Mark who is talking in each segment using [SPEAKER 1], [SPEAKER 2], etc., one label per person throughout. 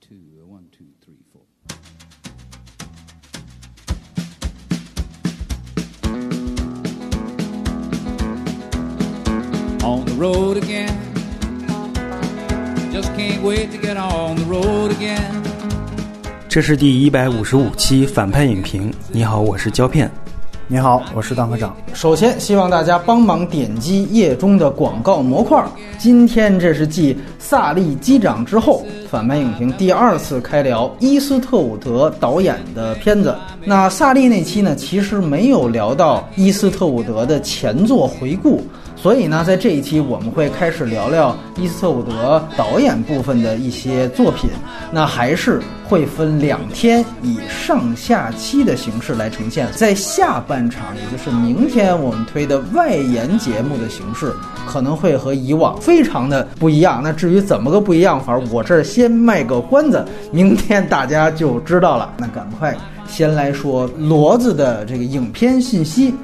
[SPEAKER 1] two, one, two, three, four. On the road again. Just can't wait to get on the road again.
[SPEAKER 2] 这是第一百五十五期反派影评。你好，我是胶片。
[SPEAKER 3] 你好，我是当科长。首先，希望大家帮忙点击页中的广告模块。今天这是继《萨利机长》之后，反派影评第二次开聊伊斯特伍德导演的片子。那萨利那期呢，其实没有聊到伊斯特伍德的前作回顾。所以呢，在这一期我们会开始聊聊伊斯特伍德导演部分的一些作品。那还是会分两天以上下期的形式来呈现。在下半场，也就是明天我们推的外延节目的形式，可能会和以往非常的不一样。那至于怎么个不一样法，我这儿先卖个关子，明天大家就知道了。那赶快先来说骡子的这个影片信息。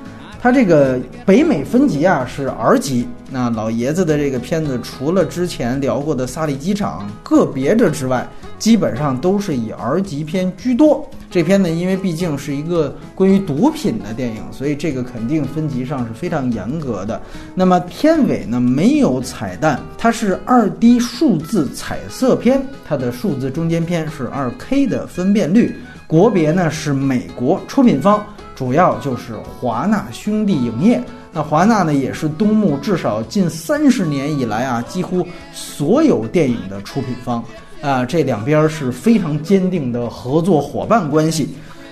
[SPEAKER 3] 它这个北美分级啊是 R 级，那老爷子的这个片子除了之前聊过的《萨利机场》个别的之外，基本上都是以 R 级片居多。这片呢，因为毕竟是一个关于毒品的电影，所以这个肯定分级上是非常严格的。那么片尾呢没有彩蛋，它是二 D 数字彩色片，它的数字中间片是二 K 的分辨率，国别呢是美国，出品方。主要就是华纳兄弟影业，那华纳呢也是东木至少近三十年以来啊，几乎所有电影的出品方啊，这两边是非常坚定的合作伙伴关系。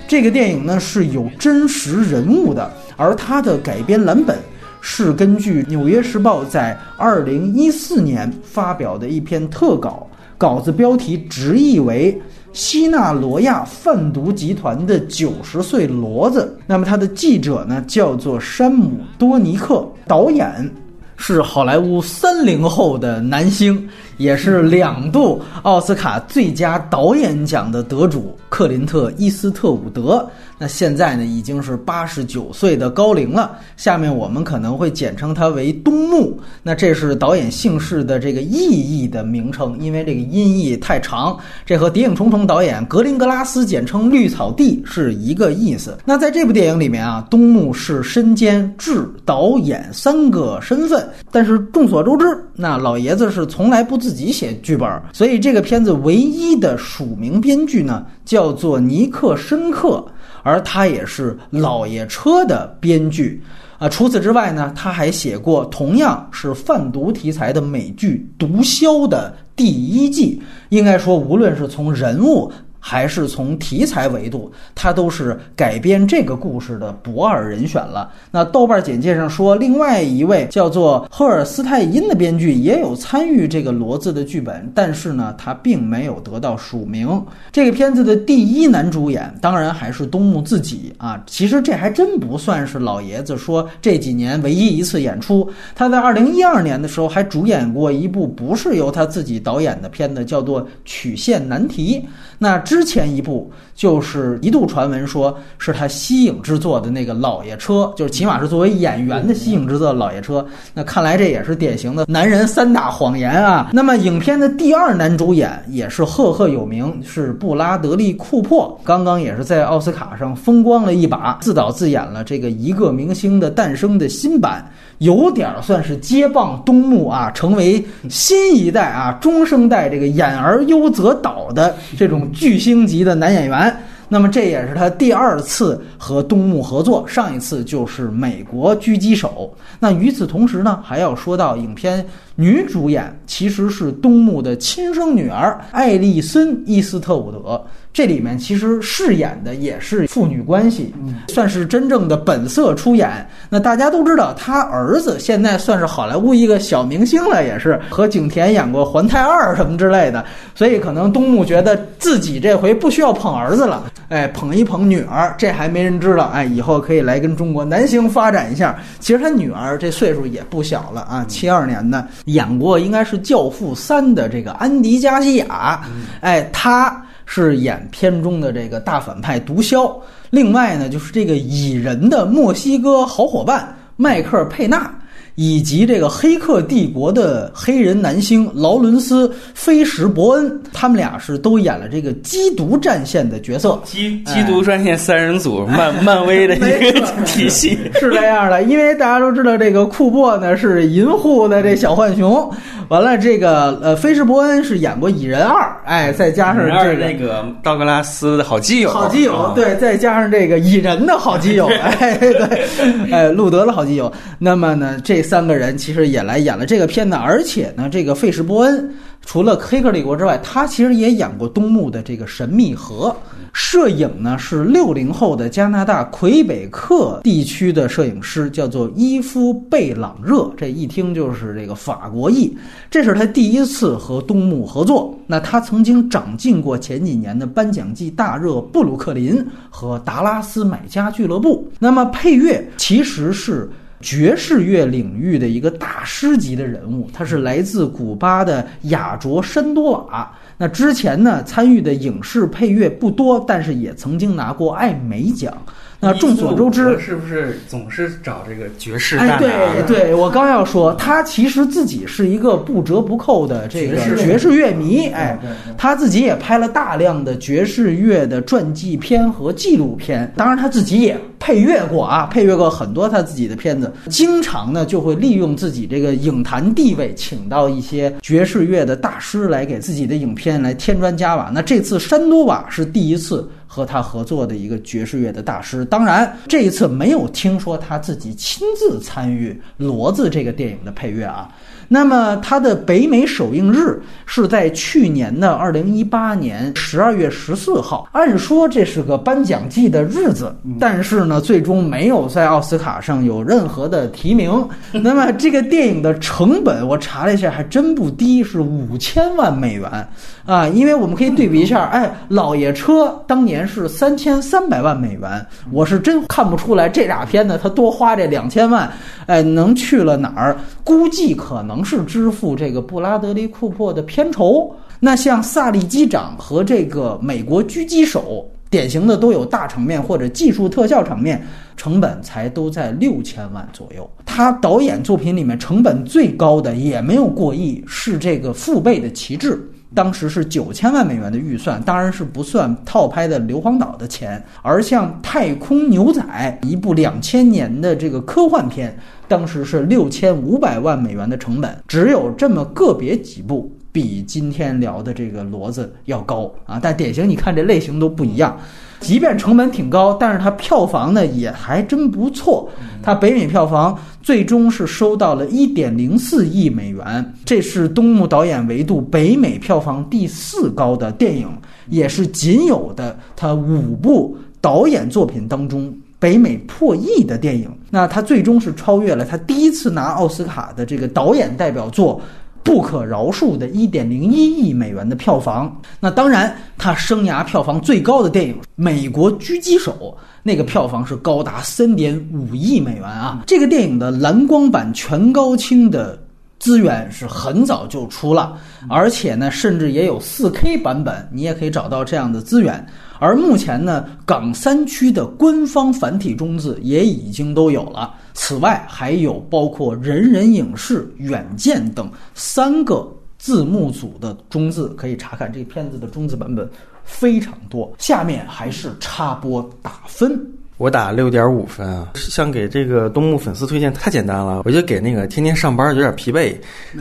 [SPEAKER 3] 这个电影呢是有真实人物的，而它的改编蓝本是根据《纽约时报》在二零一四年发表的一篇特稿，稿子标题直译为。西纳罗亚贩毒集团的九十岁骡子，那么他的记者呢叫做山姆多尼克，导演是好莱坞三零后的男星，也是两度奥斯卡最佳导演奖的得主克林特·伊斯特伍德。那现在呢，已经是八十九岁的高龄了。下面我们可能会简称他为东木。那这是导演姓氏的这个意译的名称，因为这个音译太长。这和《谍影重重》导演格林格拉斯简称绿草地是一个意思。那在这部电影里面啊，东木是身兼制、导演三个身份。但是众所周知，那老爷子是从来不自己写剧本，所以这个片子唯一的署名编剧呢，叫做尼克申克。而他也是老爷车的编剧，啊，除此之外呢，他还写过同样是贩毒题材的美剧《毒枭》的第一季。应该说，无论是从人物。还是从题材维度，他都是改编这个故事的不二人选了。那豆瓣简介上说，另外一位叫做赫尔斯泰因的编剧也有参与这个骡子的剧本，但是呢，他并没有得到署名。这个片子的第一男主演当然还是东木自己啊。其实这还真不算是老爷子说这几年唯一一次演出。他在二零一二年的时候还主演过一部不是由他自己导演的片子，叫做《曲线难题》。那之之前一部就是一度传闻说是他息影之作的那个老爷车，就是起码是作为演员的息影之作老爷车。那看来这也是典型的男人三大谎言啊。那么影片的第二男主演也是赫赫有名，是布拉德利库珀，刚刚也是在奥斯卡上风光了一把，自导自演了这个一个明星的诞生的新版。有点算是接棒东木啊，成为新一代啊中生代这个演而优则导的这种巨星级的男演员。那么这也是他第二次和东木合作，上一次就是《美国狙击手》。那与此同时呢，还要说到影片女主演其实是东木的亲生女儿艾丽森·伊斯特伍德。这里面其实饰演的也是父女关系，算是真正的本色出演。那大家都知道，他儿子现在算是好莱坞一个小明星了，也是和景甜演过《环太二》什么之类的。所以可能东木觉得自己这回不需要捧儿子了，哎，捧一捧女儿，这还没人知道。哎，以后可以来跟中国男星发展一下。其实他女儿这岁数也不小了啊，七二年的，演过应该是《教父三》的这个安迪加西亚，哎，他。是演片中的这个大反派毒枭，另外呢，就是这个蚁人的墨西哥好伙伴迈克尔佩纳，以及这个《黑客帝国》的黑人男星劳伦斯·菲什伯恩，他们俩是都演了这个缉毒战线的角色。
[SPEAKER 2] 缉缉毒战线三人组，漫漫威的一个体 系
[SPEAKER 3] 是这样的，因为大家都知道这个库珀呢是银护的这小浣熊，完了这个呃菲什伯恩是演过《蚁人二》，哎，再加上这
[SPEAKER 2] 那个道格拉斯的好基友，
[SPEAKER 3] 好基友，对，再加上这个蚁人的好基友，哎，对，哎，路德的好基友。那么呢，这三个人其实也来演了这个片子，而且呢，这个费什伯恩除了《黑客帝国》之外，他其实也演过东木的这个《神秘河》。摄影呢是六零后的加拿大魁北克地区的摄影师，叫做伊夫贝朗热，这一听就是这个法国裔。这是他第一次和东木合作。那他曾经掌镜过前几年的颁奖季大热《布鲁克林》和《达拉斯买家俱乐部》。那么配乐其实是。爵士乐领域的一个大师级的人物，他是来自古巴的雅卓申多瓦。那之前呢，参与的影视配乐不多，但是也曾经拿过艾美奖。那众所周知，
[SPEAKER 2] 是不是总是找这个爵士？
[SPEAKER 3] 哎，对对，我刚要说，他其实自己是一个不折不扣的这个爵士乐迷。哎，他自己也拍了大量的爵士乐的传记片和纪录片，当然他自己也配乐过啊，配乐过很多他自己的片子。经常呢，就会利用自己这个影坛地位，请到一些爵士乐的大师来给自己的影片来添砖加瓦。那这次山多瓦是第一次。和他合作的一个爵士乐的大师，当然这一次没有听说他自己亲自参与《骡子》这个电影的配乐啊。那么它的北美首映日是在去年的二零一八年十二月十四号。按说这是个颁奖季的日子，但是呢，最终没有在奥斯卡上有任何的提名。那么这个电影的成本我查了一下，还真不低，是五千万美元啊！因为我们可以对比一下，哎，《老爷车》当年是三千三百万美元，我是真看不出来这俩片子他多花这两千万，哎，能去了哪儿？估计可能。是支付这个布拉德利·库珀的片酬。那像萨利机长和这个美国狙击手，典型的都有大场面或者技术特效场面，成本才都在六千万左右。他导演作品里面成本最高的也没有过亿，是这个《父辈的旗帜》。当时是九千万美元的预算，当然是不算套拍的硫磺岛的钱。而像《太空牛仔》一部两千年的这个科幻片，当时是六千五百万美元的成本，只有这么个别几部比今天聊的这个骡子要高啊。但典型，你看这类型都不一样。即便成本挺高，但是它票房呢也还真不错。它北美票房最终是收到了一点零四亿美元，这是东木导演维度北美票房第四高的电影，也是仅有的他五部导演作品当中北美破亿的电影。那他最终是超越了他第一次拿奥斯卡的这个导演代表作。不可饶恕的1.01亿美元的票房，那当然，他生涯票房最高的电影《美国狙击手》那个票房是高达3.5亿美元啊！这个电影的蓝光版全高清的资源是很早就出了，而且呢，甚至也有 4K 版本，你也可以找到这样的资源。而目前呢，港三区的官方繁体中字也已经都有了。此外，还有包括人人影视、远见等三个字幕组的中字可以查看。这片子的中字版本非常多。下面还是插播打分。
[SPEAKER 2] 我打六点五分啊！像给这个东木粉丝推荐太简单了，我就给那个天天上班有点疲惫，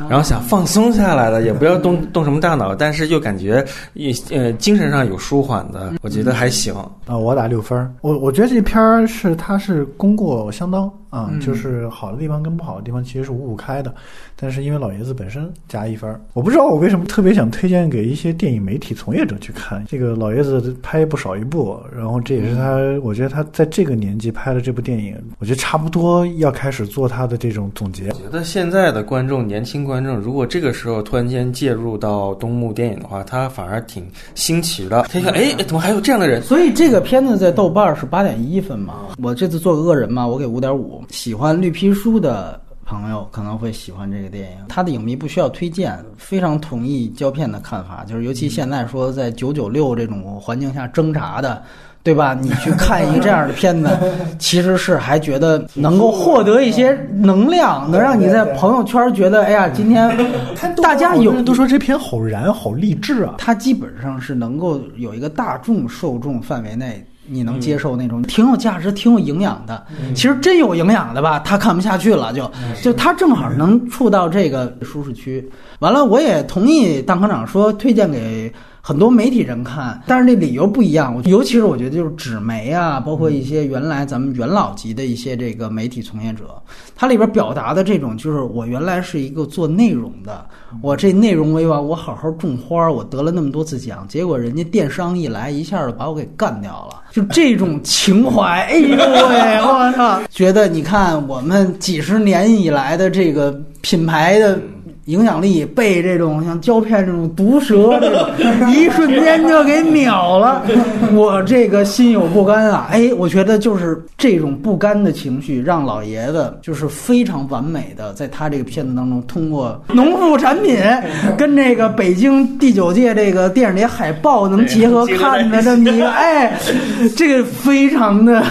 [SPEAKER 2] 然后想放松下来的，也不要动 动什么大脑，但是又感觉也呃精神上有舒缓的，我觉得还行
[SPEAKER 4] 啊。我打六分，我我觉得这片儿是它是功过相当。啊，就是好的地方跟不好的地方其实是五五开的，但是因为老爷子本身加一分，我不知道我为什么特别想推荐给一些电影媒体从业者去看。这个老爷子拍不少一部，然后这也是他，我觉得他在这个年纪拍的这部电影，我觉得差不多要开始做他的这种总结。
[SPEAKER 2] 我觉得现在的观众，年轻观众，如果这个时候突然间介入到东木电影的话，他反而挺新奇的。他一看，哎，怎么还有这样的人？
[SPEAKER 3] 所以这个片子在豆瓣是八点一分嘛？我这次做个恶人嘛，我给五点五。喜欢绿皮书的朋友可能会喜欢这个电影，他的影迷不需要推荐，非常同意胶片的看法。就是尤其现在说在九九六这种环境下挣扎的对吧？你去看一个这样的片子，其实是还觉得能够获得一些能量，能让你在朋友圈觉得，哎呀，今天 大家有
[SPEAKER 4] 人都说这片好燃，好励志啊。
[SPEAKER 3] 它基本上是能够有一个大众受众范围内。你能接受那种挺有价值、挺有营养的，其实真有营养的吧，他看不下去了，就就他正好能触到这个舒适区。完了，我也同意当科长说推荐给很多媒体人看，但是那理由不一样。尤其是我觉得就是纸媒啊，包括一些原来咱们元老级的一些这个媒体从业者，它里边表达的这种就是我原来是一个做内容的，我这内容为王，我好好种花，我得了那么多次奖，结果人家电商一来，一下就把我给干掉了。就这种情怀，哎呦喂，我操！觉得你看我们几十年以来的这个品牌的。影响力被这种像胶片这种毒蛇这种 一瞬间就给秒了，我这个心有不甘啊！哎，我觉得就是这种不甘的情绪，让老爷子就是非常完美的在他这个片子当中，通过农副产品 跟这个北京第九届这个电影节海报能结合 看的这么一个，哎，这个非常的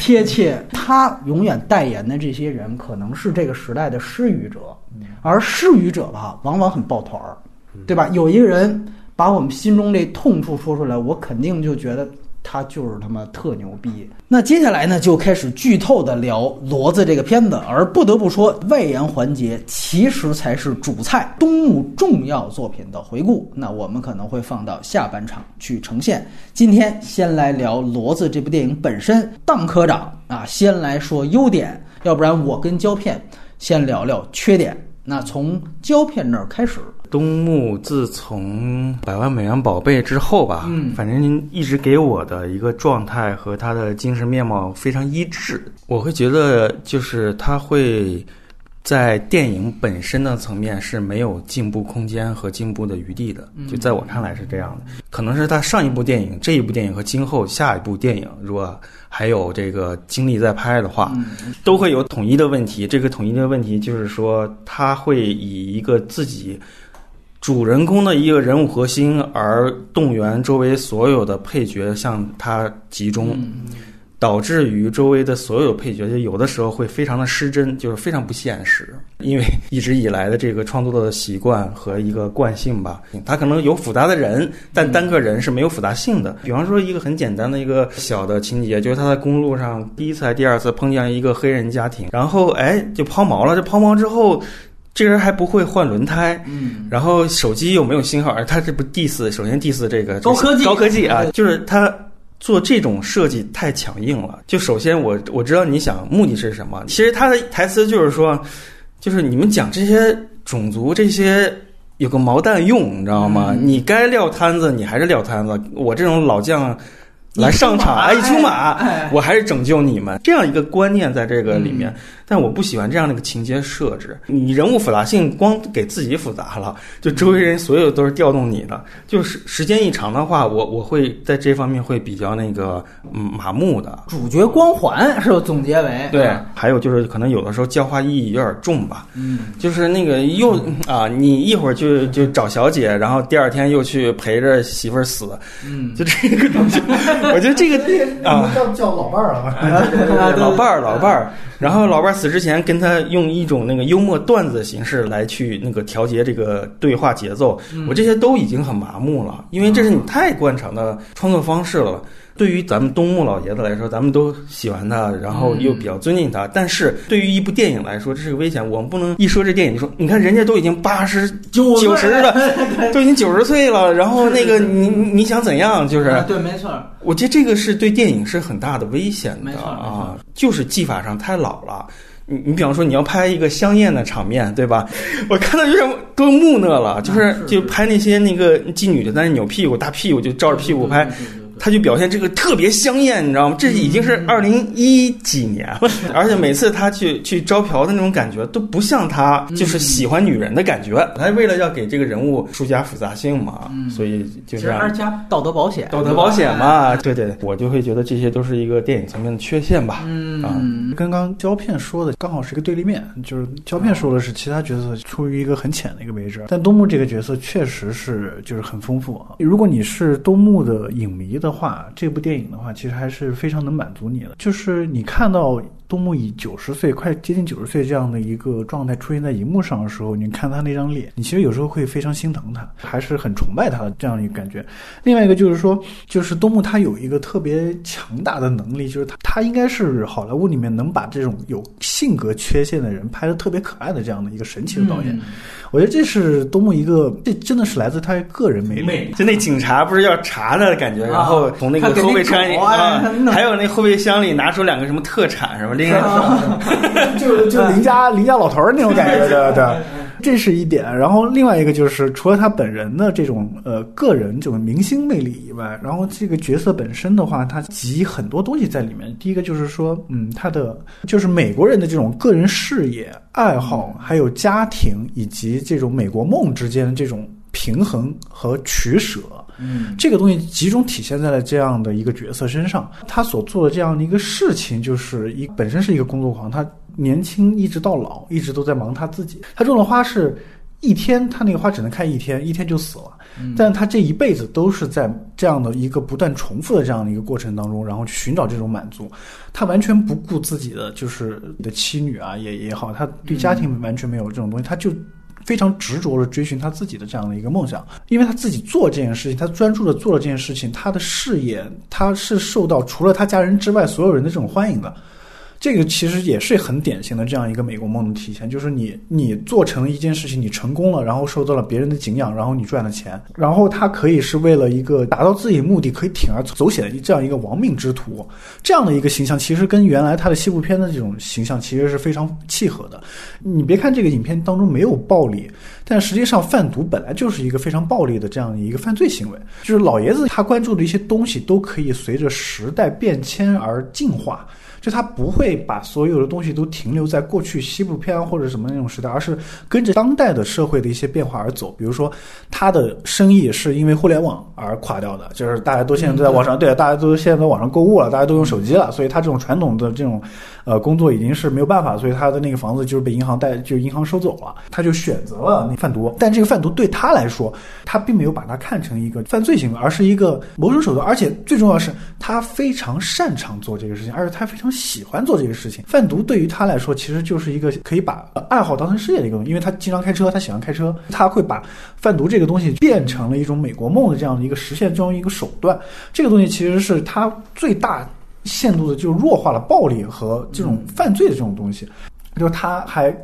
[SPEAKER 3] 贴切。他永远代言的这些人，可能是这个时代的失语者。而失语者吧，往往很抱团儿，对吧？有一个人把我们心中这痛处说出来，我肯定就觉得他就是他妈特牛逼。那接下来呢，就开始剧透的聊《骡子》这个片子。而不得不说，外延环节其实才是主菜，东木重要作品的回顾。那我们可能会放到下半场去呈现。今天先来聊《骡子》这部电影本身。当科长啊，先来说优点，要不然我跟胶片先聊聊缺点。那从胶片那儿开始，
[SPEAKER 2] 东木自从《百万美元宝贝》之后吧，
[SPEAKER 3] 嗯，
[SPEAKER 2] 反正一直给我的一个状态和他的精神面貌非常一致。我会觉得，就是他会在电影本身的层面是没有进步空间和进步的余地的。就在我看来是这样的，可能是他上一部电影、这一部电影和今后下一部电影，如果还有这个精力在拍的话，都会有统一的问题。这个统一的问题就是说，他会以一个自己主人公的一个人物核心，而动员周围所有的配角向他集中。导致于周围的所有配角，就有的时候会非常的失真，就是非常不现实。因为一直以来的这个创作的习惯和一个惯性吧，他可能有复杂的人，但单个人是没有复杂性的。比方说一个很简单的一个小的情节，就是他在公路上第一次、还第二次碰见一个黑人家庭，然后哎就抛锚了。这抛锚之后，这个人还不会换轮胎，
[SPEAKER 3] 嗯，
[SPEAKER 2] 然后手机又没有信号，而他这不 diss，首先 diss 这个
[SPEAKER 3] 高科技
[SPEAKER 2] 高科技啊，就是他。做这种设计太强硬了。就首先我我知道你想目的是什么，其实他的台词就是说，就是你们讲这些种族这些有个毛蛋用，你知道吗？你该撂摊子你还是撂摊子，我这种老将来上场，哎，一出马，我还是拯救你们，这样一个观念在这个里面。但我不喜欢这样的一个情节设置，你人物复杂性光给自己复杂了，就周围人所有都是调动你的，就是时间一长的话，我我会在这方面会比较那个嗯麻木的。
[SPEAKER 3] 主角光环是总结为
[SPEAKER 2] 对，还有就是可能有的时候教化意义有点重吧，
[SPEAKER 3] 嗯，
[SPEAKER 2] 就是那个又啊，你一会儿就就找小姐，然后第二天又去陪着媳妇儿死，
[SPEAKER 3] 嗯，
[SPEAKER 2] 就这个东西，我觉得这个啊，
[SPEAKER 4] 叫叫老伴儿啊，
[SPEAKER 2] 老伴儿老伴儿，然后老伴儿。死之前跟他用一种那个幽默段子的形式来去那个调节这个对话节奏，我这些都已经很麻木了，因为这是你太惯常的创作方式了。对于咱们东木老爷子来说，咱们都喜欢他，然后又比较尊敬他。但是对于一部电影来说，这是个危险。我们不能一说这电影就说，你看人家都已经八十九九十了，都已经九十岁了，然后那个你你想怎样？就是
[SPEAKER 3] 对，没错。
[SPEAKER 2] 我觉得这个是对电影是很大的危险
[SPEAKER 3] 的
[SPEAKER 2] 啊，就是技法上太老了。你你比方说你要拍一个香艳的场面，对吧？我看到有点都木讷了，就是就拍那些那个妓女的在那扭屁股、大屁股就照着屁股拍。他就表现这个特别香艳，你知道吗？这已经是二零一几年了，而且每次他去去招嫖的那种感觉都不像他就是喜欢女人的感觉。他为了要给这个人物疏加复杂性嘛，所以就这样。
[SPEAKER 3] 加道德保险，
[SPEAKER 2] 道德保险嘛，对对，我就会觉得这些都是一个电影层面的缺陷吧。
[SPEAKER 3] 嗯
[SPEAKER 2] 啊，
[SPEAKER 4] 跟刚胶片说的刚好是一个对立面，就是胶片说的是其他角色处于一个很浅的一个位置，但东木这个角色确实是就是很丰富啊。如果你是东木的影迷的。的话，这部电影的话，其实还是非常能满足你的。就是你看到东木以九十岁，快接近九十岁这样的一个状态出现在荧幕上的时候，你看他那张脸，你其实有时候会非常心疼他，还是很崇拜他的这样一个感觉。另外一个就是说，就是东木他有一个特别强大的能力，就是他他应该是好莱坞里面能把这种有性格缺陷的人拍的特别可爱的这样的一个神奇的导演。我觉得这是东木一个，这真的是来自他个人魅力。
[SPEAKER 2] 就那警察不是要查他的感觉，然后从那个后备
[SPEAKER 3] 箱
[SPEAKER 2] 还有那后备箱里拿出两个什么特产什么，另外
[SPEAKER 4] 就就邻家邻家老头儿那种感觉的，对。这是一点，然后另外一个就是除了他本人的这种呃个人这种明星魅力以外，然后这个角色本身的话，他集很多东西在里面。第一个就是说，嗯，他的就是美国人的这种个人事业、爱好，还有家庭以及这种美国梦之间的这种平衡和取舍。
[SPEAKER 3] 嗯，
[SPEAKER 4] 这个东西集中体现在了这样的一个角色身上。他所做的这样的一个事情，就是一本身是一个工作狂，他年轻一直到老，一直都在忙他自己。他种的花是一天，他那个花只能开一天，一天就死了。但他这一辈子都是在这样的一个不断重复的这样的一个过程当中，然后去寻找这种满足。他完全不顾自己的就是你的妻女啊也也好，他对家庭完全没有这种东西，他就。非常执着的追寻他自己的这样的一个梦想，因为他自己做这件事情，他专注的做了这件事情，他的事业他是受到除了他家人之外所有人的这种欢迎的。这个其实也是很典型的这样一个美国梦的体现，就是你你做成了一件事情，你成功了，然后受到了别人的敬仰，然后你赚了钱，然后他可以是为了一个达到自己目的，可以铤而走险的这样一个亡命之徒，这样的一个形象，其实跟原来他的西部片的这种形象其实是非常契合的。你别看这个影片当中没有暴力，但实际上贩毒本来就是一个非常暴力的这样一个犯罪行为，就是老爷子他关注的一些东西都可以随着时代变迁而进化。就他不会把所有的东西都停留在过去西部片或者什么那种时代，而是跟着当代的社会的一些变化而走。比如说，他的生意是因为互联网而垮掉的，就是大家都现在都在网上，对，大家都现在在网上购物了，大家都用手机了，所以他这种传统的这种呃工作已经是没有办法，所以他的那个房子就是被银行贷，就银行收走了，他就选择了那贩毒。但这个贩毒对他来说，他并没有把它看成一个犯罪行为，而是一个谋生手段，而且最重要的是，他非常擅长做这个事情，而且他非常喜欢做这个事情。贩毒对于他来说，其实就是一个可以把爱好当成事业的一个东西，因为他经常开车，他喜欢开车，他会把贩毒这个东西变成了一种美国梦的这样的一个实现这样一个手段。这个东西其实是他最大限度的就弱化了暴力和这种犯罪的这种东西，就他还。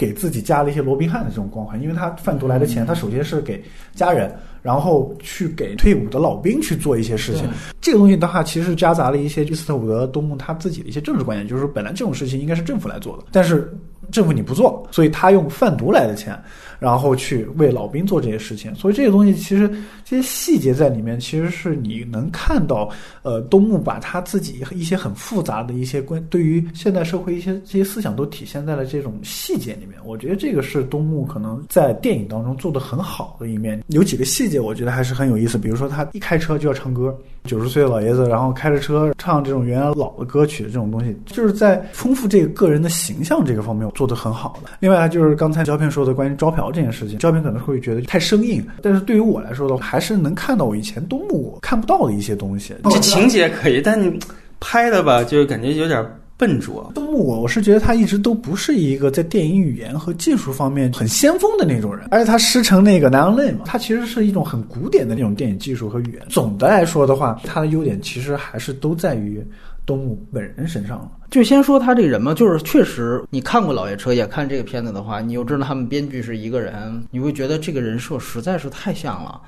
[SPEAKER 4] 给自己加了一些罗宾汉的这种光环，因为他贩毒来的钱，他首先是给家人，然后去给退伍的老兵去做一些事情。这个东西的话，其实夹杂了一些伊斯特伍德东木他自己的一些政治观点，就是说本来这种事情应该是政府来做的，但是政府你不做，所以他用贩毒来的钱，然后去为老兵做这些事情。所以这个东西其实这些细节在里面，其实是你能看到，呃，东木把他自己一些很复杂的一些关对于现代社会一些这些思想都体现在了这种细节里面。我觉得这个是东木可能在电影当中做的很好的一面。有几个细节我觉得还是很有意思，比如说他一开车就要唱歌，九十岁的老爷子，然后开着车唱这种原来老的歌曲这种东西，就是在丰富这个个人的形象这个方面做得很好的。另外就是刚才胶片说的关于招嫖这件事情，胶片可能会觉得太生硬，但是对于我来说的话，还是能看到我以前东木看不到的一些东西。
[SPEAKER 2] 这情节可以，但你拍的吧，就感觉有点笨拙。
[SPEAKER 4] 东木，我我是觉得他一直都不是一个在电影语言和技术方面很先锋的那种人，而且他师承那个南洋泪嘛，他其实是一种很古典的那种电影技术和语言。总的来说的话，他的优点其实还是都在于东木本人身上了。
[SPEAKER 3] 就先说他这个人嘛，就是确实，你看过《老爷车》也看这个片子的话，你又知道他们编剧是一个人，你会觉得这个人设实在是太像了。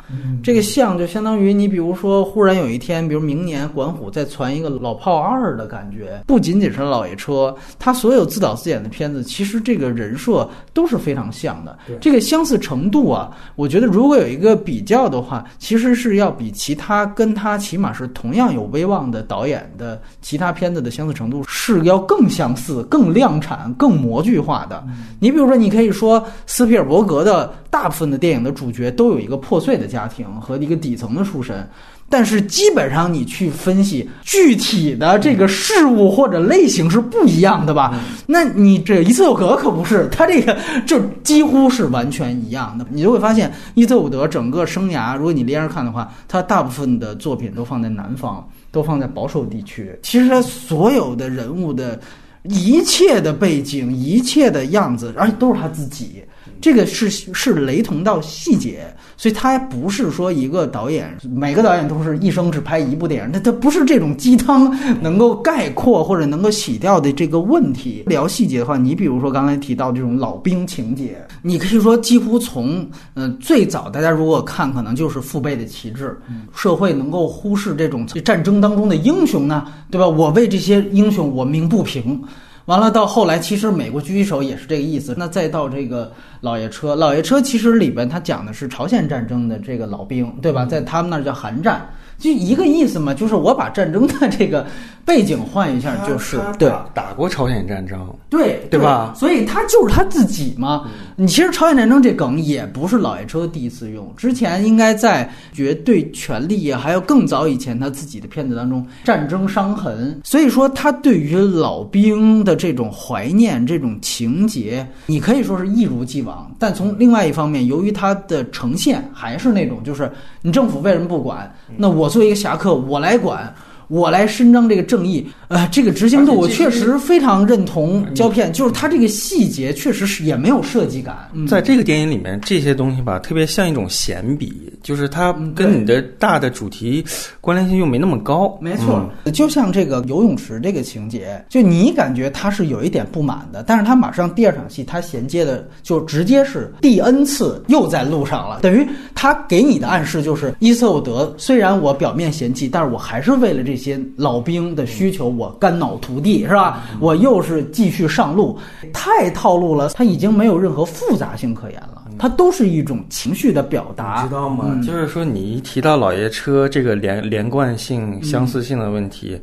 [SPEAKER 3] 这个像就相当于你比如说，忽然有一天，比如明年管虎再传一个《老炮二》的感觉，不仅仅是《老爷车》，他所有自导自演的片子，其实这个人设都是非常像的。这个相似程度啊，我觉得如果有一个比较的话，其实是要比其他跟他起码是同样有威望的导演的其其他片子的相似程度是要更相似、更量产、更模具化的。你比如说，你可以说斯皮尔伯格的大部分的电影的主角都有一个破碎的家庭和一个底层的出身。但是基本上你去分析具体的这个事物或者类型是不一样的吧？那你这伊瑟伍德可不是，他这个就几乎是完全一样的。你就会发现伊特伍德整个生涯，如果你连着看的话，他大部分的作品都放在南方，都放在保守地区。其实他所有的人物的一切的背景、一切的样子，而且都是他自己。这个是是雷同到细节，所以他不是说一个导演，每个导演都是一生只拍一部电影，那它不是这种鸡汤能够概括或者能够洗掉的这个问题。聊细节的话，你比如说刚才提到这种老兵情节，你可以说几乎从嗯最早大家如果看，可能就是父辈的旗帜，社会能够忽视这种战争当中的英雄呢，对吧？我为这些英雄我鸣不平。完了，到后来，其实美国狙击手也是这个意思。那再到这个老爷车，老爷车其实里边他讲的是朝鲜战争的这个老兵，对吧？在他们那儿叫韩战，就一个意思嘛，就是我把战争的这个背景换一下，就是对
[SPEAKER 2] 打打过朝鲜战争，
[SPEAKER 3] 对
[SPEAKER 2] 对吧？
[SPEAKER 3] 所以他就是他自己嘛。你其实朝鲜战争这梗也不是老爷车第一次用，之前应该在绝对权力啊，还有更早以前他自己的片子当中，战争伤痕。所以说他对于老兵的这种怀念、这种情节，你可以说是一如既往。但从另外一方面，由于他的呈现还是那种，就是你政府为什么不管？那我作为一个侠客，我来管。我来伸张这个正义，呃，这个执行度我确实非常认同。胶片就是它这个细节确实是也没有设计感。
[SPEAKER 2] 在这个电影里面，这些东西吧，特别像一种闲笔，就是它跟你的大的主题关联性又没那么高。
[SPEAKER 3] 没错，就像这个游泳池这个情节，就你感觉它是有一点不满的，但是它马上第二场戏它衔接的就直接是第 N 次又在路上了，等于他给你的暗示就是伊瑟伍德虽然我表面嫌弃，但是我还是为了这些老兵的需求，我肝脑涂地是吧？我又是继续上路，太套路了，他已经没有任何复杂性可言了，它都是一种情绪的表达，
[SPEAKER 2] 知道吗？就是说你一提到老爷车这个连连贯性、相似性的问题，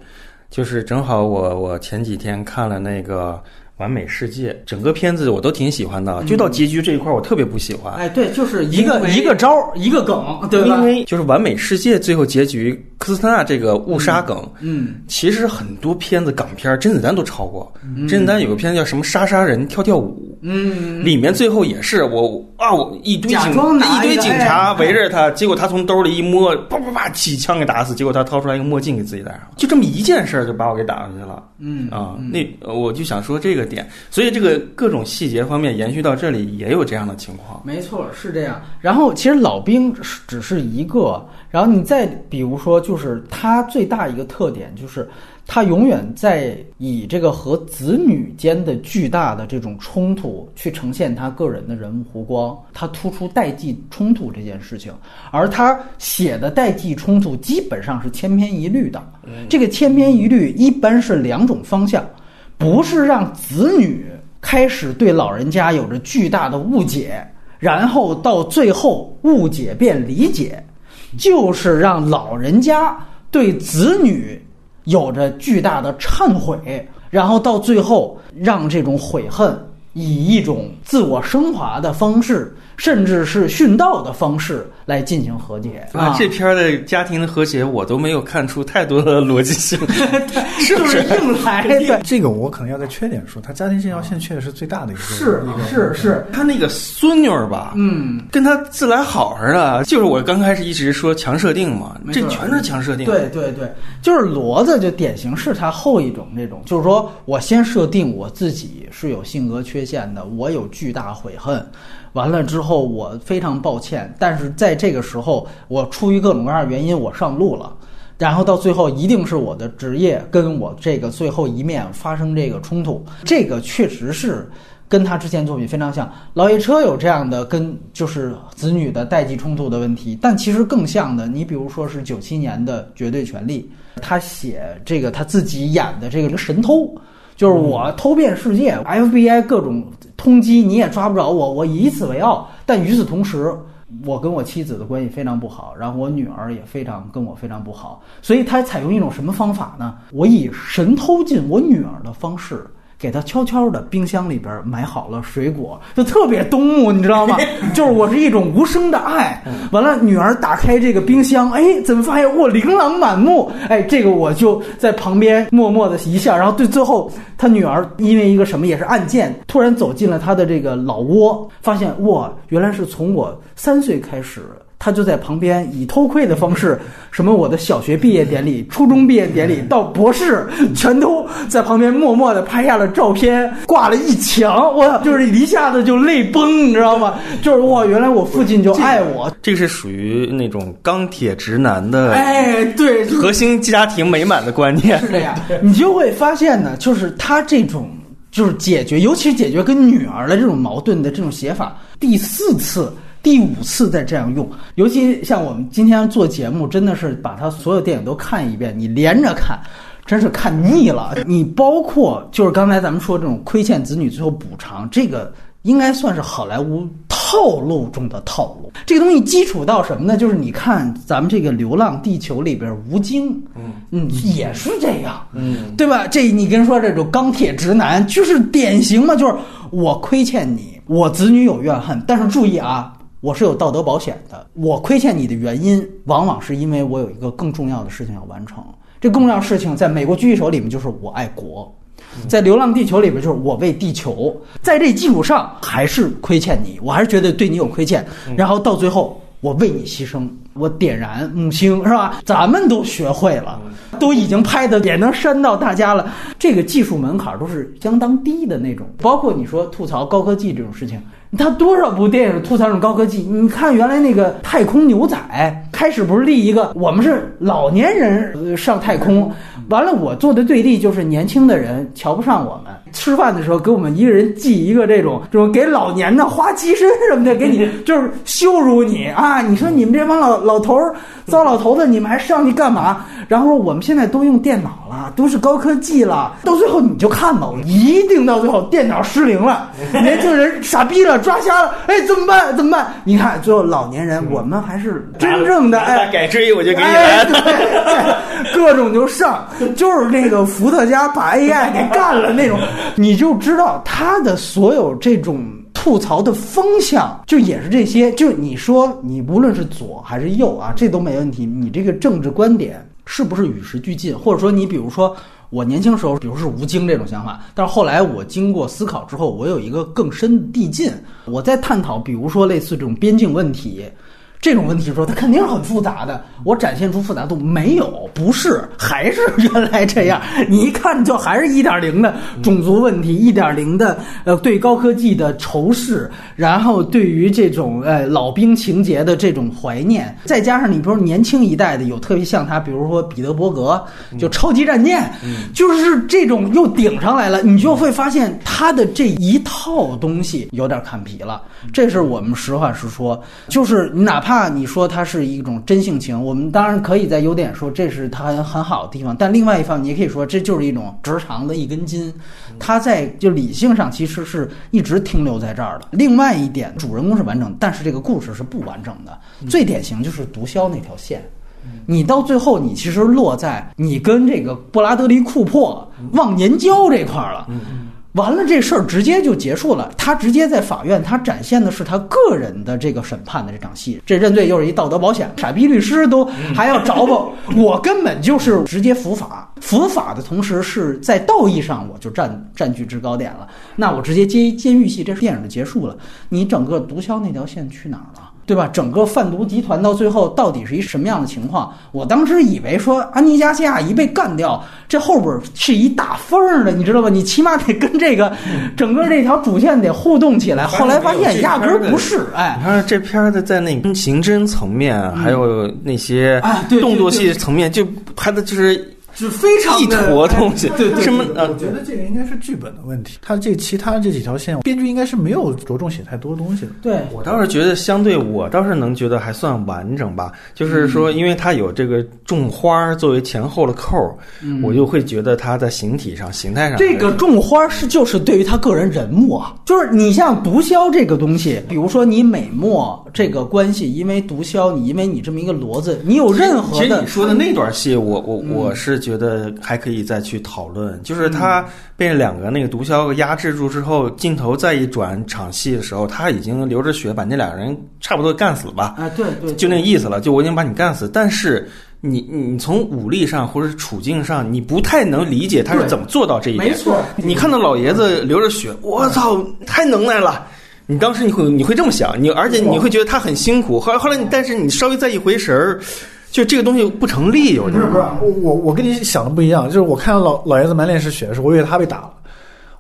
[SPEAKER 2] 就是正好我我前几天看了那个。完美世界整个片子我都挺喜欢的，就到结局这一块我特别不喜欢。
[SPEAKER 3] 哎，对，就是一个一个招儿一个梗，对吧？
[SPEAKER 2] 因为就是完美世界最后结局科斯塔纳这个误杀梗，
[SPEAKER 3] 嗯，
[SPEAKER 2] 其实很多片子港片甄子丹都抄过。甄子丹有个片子叫什么杀杀人跳跳舞，
[SPEAKER 3] 嗯，
[SPEAKER 2] 里面最后也是我啊，我一堆警
[SPEAKER 3] 一
[SPEAKER 2] 堆警察围着他，结果他从兜里一摸，啪啪啪几枪给打死，结果他掏出来一个墨镜给自己戴上，就这么一件事儿就把我给打上去了。
[SPEAKER 3] 嗯
[SPEAKER 2] 啊，那我就想说这个点，所以这个各种细节方面延续到这里也有这样的情况。
[SPEAKER 3] 没错，是这样。然后其实老兵只是一个，然后你再比如说，就是他最大一个特点就是他永远在以这个和子女间的巨大的这种冲突去呈现他个人的人物弧光，他突出代际冲突这件事情，而他写的代际冲突基本上是千篇一律的。这个千篇一律一般是两种方向，不是让子女开始对老人家有着巨大的误解，然后到最后误解变理解，就是让老人家对子女有着巨大的忏悔，然后到最后让这种悔恨以一种自我升华的方式，甚至是殉道的方式来进行和解啊！
[SPEAKER 2] 这片儿的家庭的和谐，我都没有看出太多的逻辑性，是不
[SPEAKER 3] 是硬来的？
[SPEAKER 4] 这个我可能要在缺点说，他家庭这条线确实是最大的一个。
[SPEAKER 3] 是是是，
[SPEAKER 2] 他那个孙女儿吧，
[SPEAKER 3] 嗯，
[SPEAKER 2] 跟他自来好似的，就是我刚开始一直说强设定嘛，这全是强设定。
[SPEAKER 3] 对对对，就是骡子就典型是他后一种那种，就是说我先设定我自己是有性格缺陷的，我有巨大悔恨。完了之后，我非常抱歉，但是在这个时候，我出于各种各样的原因，我上路了，然后到最后，一定是我的职业跟我这个最后一面发生这个冲突，这个确实是跟他之前作品非常像。《老爷车》有这样的跟就是子女的代际冲突的问题，但其实更像的，你比如说是九七年的《绝对权力》，他写这个他自己演的这个神偷。就是我偷遍世界，FBI 各种通缉你也抓不着我，我以此为傲。但与此同时，我跟我妻子的关系非常不好，然后我女儿也非常跟我非常不好，所以他采用一种什么方法呢？我以神偷进我女儿的方式。给他悄悄的冰箱里边买好了水果，就特别东木，你知道吗？就是我是一种无声的爱。完了，女儿打开这个冰箱，哎，怎么发现我琳琅满目？哎，这个我就在旁边默默的一笑。然后对，最后他女儿因为一个什么也是案件，突然走进了他的这个老窝，发现哇，原来是从我三岁开始。他就在旁边以偷窥的方式，什么我的小学毕业典礼、初中毕业典礼到博士，全都在旁边默默的拍下了照片，挂了一墙。我就是一下子就泪崩，你知道吗？就是哇，原来我父亲就爱我。
[SPEAKER 2] 这个是属于那种钢铁直男的，
[SPEAKER 3] 哎，对，
[SPEAKER 2] 核心家庭美满的观念。
[SPEAKER 3] 是这样，你就会发现呢，就是他这种就是解决，尤其是解决跟女儿的这种矛盾的这种写法，第四次。第五次再这样用，尤其像我们今天做节目，真的是把他所有电影都看一遍，你连着看，真是看腻了。你包括就是刚才咱们说这种亏欠子女最后补偿，这个应该算是好莱坞套路中的套路。这个东西基础到什么呢？就是你看咱们这个《流浪地球》里边吴京，嗯嗯，也是这样，嗯，对吧？这你跟说这种钢铁直男就是典型嘛，就是我亏欠你，我子女有怨恨，但是注意啊。我是有道德保险的。我亏欠你的原因，往往是因为我有一个更重要的事情要完成。这更重要事情，在美国狙击手里面就是我爱国，在流浪地球里面就是我为地球。在这基础上，还是亏欠你，我还是觉得对你有亏欠。然后到最后，我为你牺牲，我点燃木星，是吧？咱们都学会了，都已经拍的也能煽到大家了。这个技术门槛都是相当低的那种，包括你说吐槽高科技这种事情。他多少部电影吐槽这种高科技？你看原来那个太空牛仔，开始不是立一个我们是老年人上太空，完了我做的对立就是年轻的人瞧不上我们，吃饭的时候给我们一个人寄一个这种，这种给老年的花鸡身什么的，给你 就是羞辱你啊！你说你们这帮老老头儿、糟老头子，你们还上去干嘛？然后说我们现在都用电脑了，都是高科技了，到最后你就看吧，一定到最后电脑失灵了，年轻人傻逼了。抓瞎了，哎，怎么办？怎么办？你看，最后老年人，我们还是真正的哎，
[SPEAKER 2] 改锥我就给你来，
[SPEAKER 3] 各种就上，就是那个伏特加把 AI 给干了那种，你就知道他的所有这种吐槽的风向，就也是这些。就你说，你无论是左还是右啊，这都没问题。你这个政治观点是不是与时俱进？或者说，你比如说。我年轻时候，比如是吴京这种想法，但是后来我经过思考之后，我有一个更深的递进。我在探讨，比如说类似这种边境问题。这种问题说，它肯定是很复杂的。我展现出复杂度没有？不是，还是原来这样。你一看就还是一点零的种族问题，一点零的呃对高科技的仇视，然后对于这种呃老兵情节的这种怀念，再加上你比如说年轻一代的有特别像他，比如说彼得伯格，就超级战舰，就是这种又顶上来了，你就会发现他的这一套东西有点看皮了。这是我们实话实说，就是哪怕。怕你说它是一种真性情，我们当然可以在优点说这是它很好的地方，但另外一方你也可以说这就是一种直肠的一根筋，它在就理性上其实是一直停留在这儿的。另外一点，主人公是完整，但是这个故事是不完整的。最典型就是毒枭那条线，你到最后你其实落在你跟这个布拉德利库珀忘年交这块儿了。完了，这事儿直接就结束了。他直接在法院，他展现的是他个人的这个审判的这场戏。这认罪又是一道德保险，傻逼律师都还要找我，我根本就是直接伏法。伏法的同时是在道义上我就占占据制高点了。那我直接接监狱戏，这电影就结束了。你整个毒枭那条线去哪儿了？对吧？整个贩毒集团到最后到底是一什么样的情况？我当时以为说安妮加西亚一被干掉，这后边是一大缝的，你知道吧？你起码得跟这个整个这条主线得互动起来。后来发现压根儿不是。哎，
[SPEAKER 2] 你看这片儿的在那刑侦层面，还有那些动作戏层面，就拍的就是。
[SPEAKER 3] 就非常
[SPEAKER 2] 一坨东西，
[SPEAKER 3] 对对
[SPEAKER 2] 什么呃
[SPEAKER 4] 我觉得这个应该是剧本的问题，他这其他这几条线，编剧应该是没有着重写太多东西的。
[SPEAKER 3] 对
[SPEAKER 2] 我倒是觉得，相对我倒是能觉得还算完整吧。就是说，因为它有这个种花儿作为前后的扣儿，我就会觉得它在形体上、形态上
[SPEAKER 3] 这个种花是就是对于他个人人物啊，就是你像毒枭这个东西，比如说你美墨这个关系，因为毒枭，你因为你这么一个骡子，你有任何的
[SPEAKER 2] 其实你说的那段戏，我我我是觉得还可以再去讨论，就是他被两个那个毒枭压制住之后，镜头再一转场戏的时候，他已经流着血把那俩人差不多干死了吧，
[SPEAKER 3] 啊，对对，
[SPEAKER 2] 就那个意思了，就我已经把你干死，但是。你你从武力上或者处境上，你不太能理解他是怎么做到这一点。
[SPEAKER 3] 没错
[SPEAKER 2] 你看到老爷子流着血，我操，太能耐了！你当时你会你会这么想，你而且你会觉得他很辛苦。后来后来你，但是你稍微再一回神儿，就这个东西不成立，有点儿。
[SPEAKER 4] 不是，我我我跟你想的不一样，就是我看到老老爷子满脸是血的时候，我以为他被打了，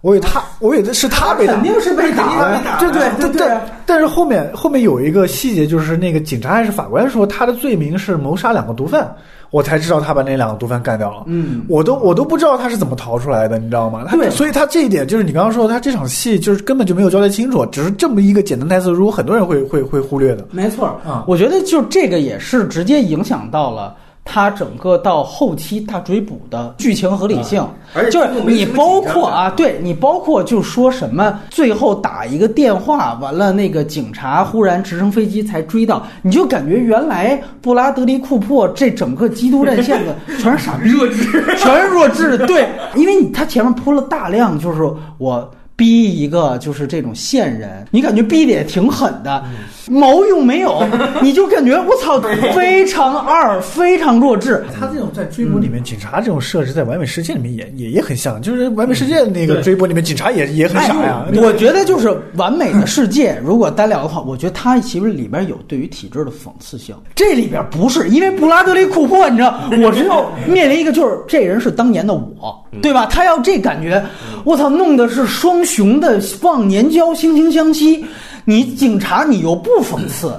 [SPEAKER 4] 我以为他，我以为是他被打
[SPEAKER 3] 肯，定是被打了，对对对对。
[SPEAKER 4] 但是后面后面有一个细节，就是那个警察还是法官说他的罪名是谋杀两个毒贩，我才知道他把那两个毒贩干掉了。
[SPEAKER 3] 嗯，
[SPEAKER 4] 我都我都不知道他是怎么逃出来的，你知道吗？他
[SPEAKER 3] 对
[SPEAKER 4] 所以他这一点就是你刚刚说的他这场戏就是根本就没有交代清楚，只是这么一个简单台词，如果很多人会会会忽略的。
[SPEAKER 3] 没错
[SPEAKER 4] 啊
[SPEAKER 3] 我觉得就这个也是直接影响到了。他整个到后期大追捕的剧情合理性，
[SPEAKER 2] 而
[SPEAKER 3] 就是你包括啊，对你包括就说什么最后打一个电话，完了那个警察忽然直升飞机才追到，你就感觉原来布拉德利库珀这整个基督战线的 全是傻逼，弱智，全是弱智，对，因为你他前面铺了大量就是我。逼一个就是这种线人，你感觉逼的也挺狠的，毛用没有，你就感觉我操，非常二，非常弱智。
[SPEAKER 4] 他这种在追捕里面，警察这种设置在《完美世界》里面也也也很像，就是《完美世界》那个追捕里面，警察也也很傻呀。
[SPEAKER 3] 哎我觉得就是完美的世界，如果单聊的话，我觉得它其实里边有对于体制的讽刺性。这里边不是因为布拉德利库珀，你知道，我是要面临一个就是这人是当年的我，对吧？他要这感觉，我操，弄的是双雄的忘年交，惺惺相惜。你警察你又不讽刺。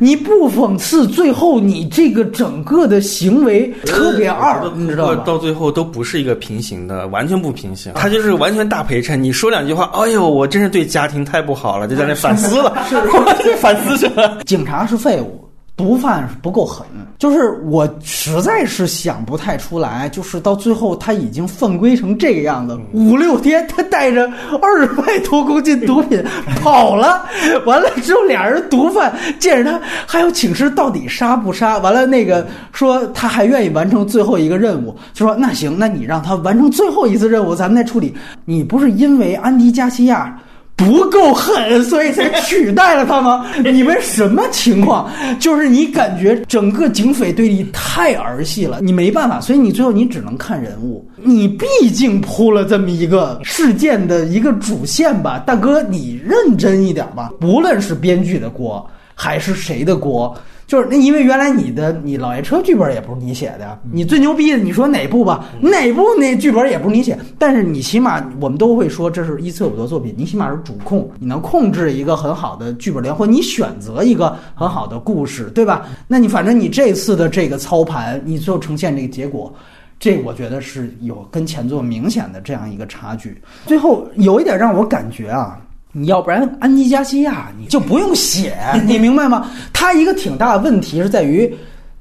[SPEAKER 3] 你不讽刺，最后你这个整个的行为特别二，你知道吗？
[SPEAKER 2] 到最后都不是一个平行的，完全不平行。他就是完全大陪衬。你说两句话，哎呦，我真是对家庭太不好了，就在那反思了，是 反思去了。
[SPEAKER 3] 警察是废物，毒贩是不够狠。就是我实在是想不太出来，就是到最后他已经犯规成这个样子，五六天他带着二百多公斤毒品跑了，完了之后俩人毒贩见着他还要请示到底杀不杀，完了那个说他还愿意完成最后一个任务，就说那行，那你让他完成最后一次任务，咱们再处理。你不是因为安迪加西亚？不够狠，所以才取代了他吗？你们什么情况？就是你感觉整个警匪对立太儿戏了，你没办法，所以你最后你只能看人物。你毕竟铺了这么一个事件的一个主线吧，大哥，你认真一点吧。无论是编剧的锅还是谁的锅。就是那，因为原来你的你老爷车剧本也不是你写的，你最牛逼的，你说哪部吧？哪部那剧本也不是你写，但是你起码我们都会说这是一次伍德作品，你起码是主控，你能控制一个很好的剧本连，或你选择一个很好的故事，对吧？那你反正你这次的这个操盘，你最后呈现这个结果。这我觉得是有跟前作明显的这样一个差距。最后有一点让我感觉啊，你要不然安妮加西亚你就不用写，你明白吗？他一个挺大的问题是在于，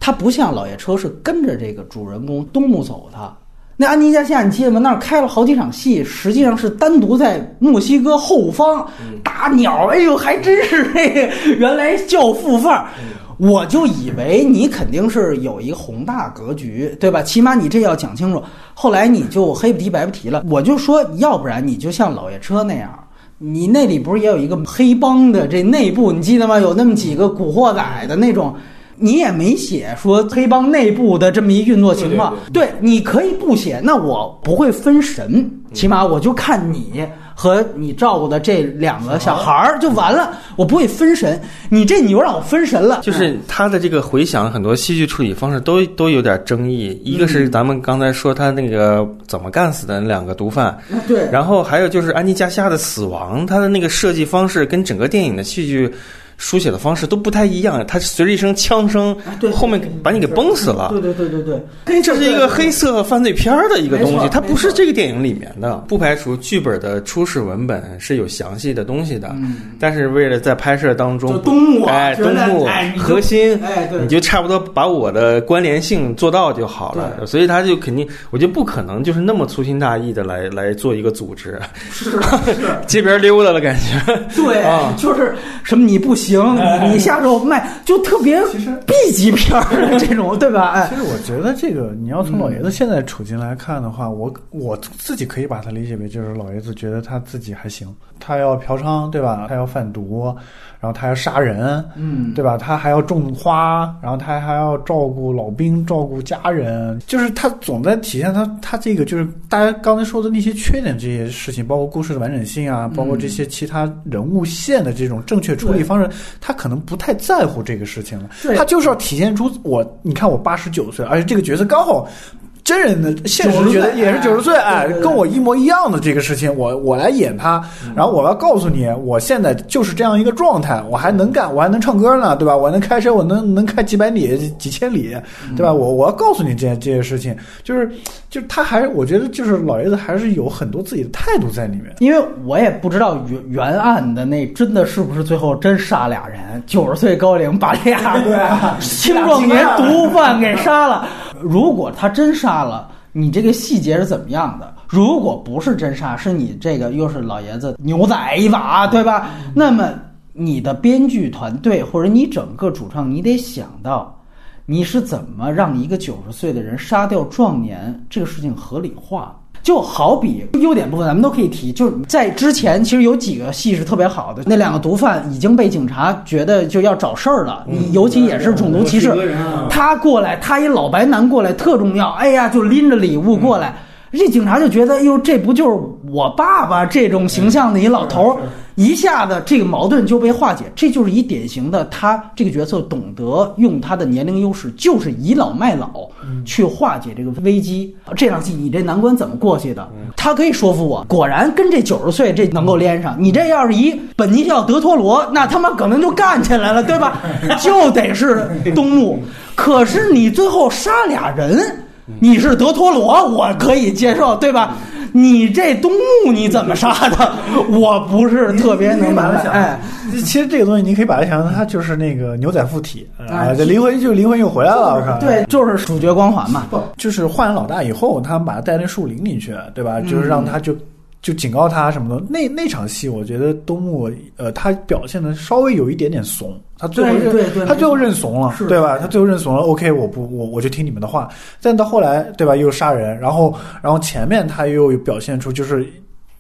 [SPEAKER 3] 他不像老爷车是跟着这个主人公东木走的。那安妮加西亚你记得吗？那儿开了好几场戏，实际上是单独在墨西哥后方打鸟。哎呦，还真是这个原来教父范儿。我就以为你肯定是有一个宏大格局，对吧？起码你这要讲清楚。后来你就黑不提白不提了。我就说，要不然你就像老爷车那样，你那里不是也有一个黑帮的这内部，你记得吗？有那么几个古惑仔的那种。你也没写说黑帮内部的这么一运作情况，对，你可以不写，那我不会分神，起码我就看你和你照顾的这两个小孩儿就完了，我不会分神。你这你又让我分神了，
[SPEAKER 2] 就是他的这个回想，很多戏剧处理方式都都有点争议。一个是咱们刚才说他那个怎么干死的那两个毒贩，
[SPEAKER 3] 对，
[SPEAKER 2] 然后还有就是安妮加西亚的死亡，他的那个设计方式跟整个电影的戏剧。书写的方式都不太一样，他随着一声枪声，
[SPEAKER 3] 对
[SPEAKER 2] 后面把你给崩死了。
[SPEAKER 3] 对对对对对，
[SPEAKER 2] 这是一个黑色犯罪片儿的一个东，西它不是这个电影里面的。不排除剧本的初始文本是有详细的东西的，但是为了在拍摄当中
[SPEAKER 3] 东木啊
[SPEAKER 2] 哎，东木
[SPEAKER 3] 哎
[SPEAKER 2] 核心，
[SPEAKER 3] 哎对
[SPEAKER 2] 你就差不多把我的关联性做到就好了。所以他就肯定，我觉得不可能就是那么粗心大意的来来做一个组织，
[SPEAKER 3] 是是。
[SPEAKER 2] 街边溜达的感觉。
[SPEAKER 3] 对，
[SPEAKER 2] 啊
[SPEAKER 3] 就是什么你不行，你你 下周卖，就特别 B 级片儿的 这种，对吧？哎
[SPEAKER 4] 其，实我觉得这个，你要从老爷子现在处境来看的话，我我自己可以把它理解为，就是老爷子觉得他自己还行，他要嫖娼，对吧？他要贩毒，然后他要杀人，
[SPEAKER 3] 嗯，
[SPEAKER 4] 对吧？他还要种花，然后他还要照顾老兵，照顾家人，就是他总在体现他他这个就是大家刚才说的那些缺点这些事情，包括故事的完整性啊，包括这些其他人物线的这种正确处理方式，他可能不太在乎这个事情了。他就是要体现出我，你看我八十九岁，而且这个角色刚好。真人的现实觉得也是九十岁，哎跟我一模一样的这个事情，我我来演他，然后我要告诉你，我现在就是这样一个状态，我还能干，我还能唱歌呢，对吧？我能开车，我能能开几百里、几千里，对吧？我我要告诉你这些这些事情，就是就是他还我觉得就是老爷子还是有很多自己的态度在里面。
[SPEAKER 3] 因为我也不知道原原案的那真的是不是最后真杀俩人，九十岁高龄把俩 对青壮年毒贩给杀了。如果他真杀了，你这个细节是怎么样的？如果不是真杀，是你这个又是老爷子牛仔一把，对吧？那么你的编剧团队或者你整个主创，你得想到。你是怎么让一个九十岁的人杀掉壮年这个事情合理化？就好比优点部分，咱们都可以提。就是在之前，其实有几个戏是特别好的。那两个毒贩已经被警察觉得就要找事儿了，尤其也是种族歧视。他过来，他一老白男过来特重要，哎呀，就拎着礼物过来。这警察就觉得，哎呦，这不就是我爸爸这种形象的一老头儿？一下子这个矛盾就被化解，这就是一典型的他这个角色懂得用他的年龄优势，就是倚老卖老去化解这个危机。这场戏你这难关怎么过去的？他可以说服我，果然跟这九十岁这能够连上。你这要是一本尼奥德托罗，那他妈可能就干起来了，对吧？就得是东木。可是你最后杀俩人，你是德托罗，我可以接受，对吧？你这东木你怎么杀的？我不是特别能明白。哎，
[SPEAKER 4] 其实这个东西你可以把它想象，它就是那个牛仔附体啊，
[SPEAKER 3] 哎
[SPEAKER 4] 这灵魂就灵魂又回来了，我靠。
[SPEAKER 3] 对，就是主角光环嘛。
[SPEAKER 4] 不，就是换了老大以后，他们把他带那树林里去，对吧？就是让他就就警告他什么的。那那场戏，我觉得东木呃，他表现的稍微有一点点怂，他最后认他最后认怂了，对吧？他最后认怂了。OK，我不我我就听你们的话。但到后来，对吧？又杀人，然后然后前面他又表现出就是。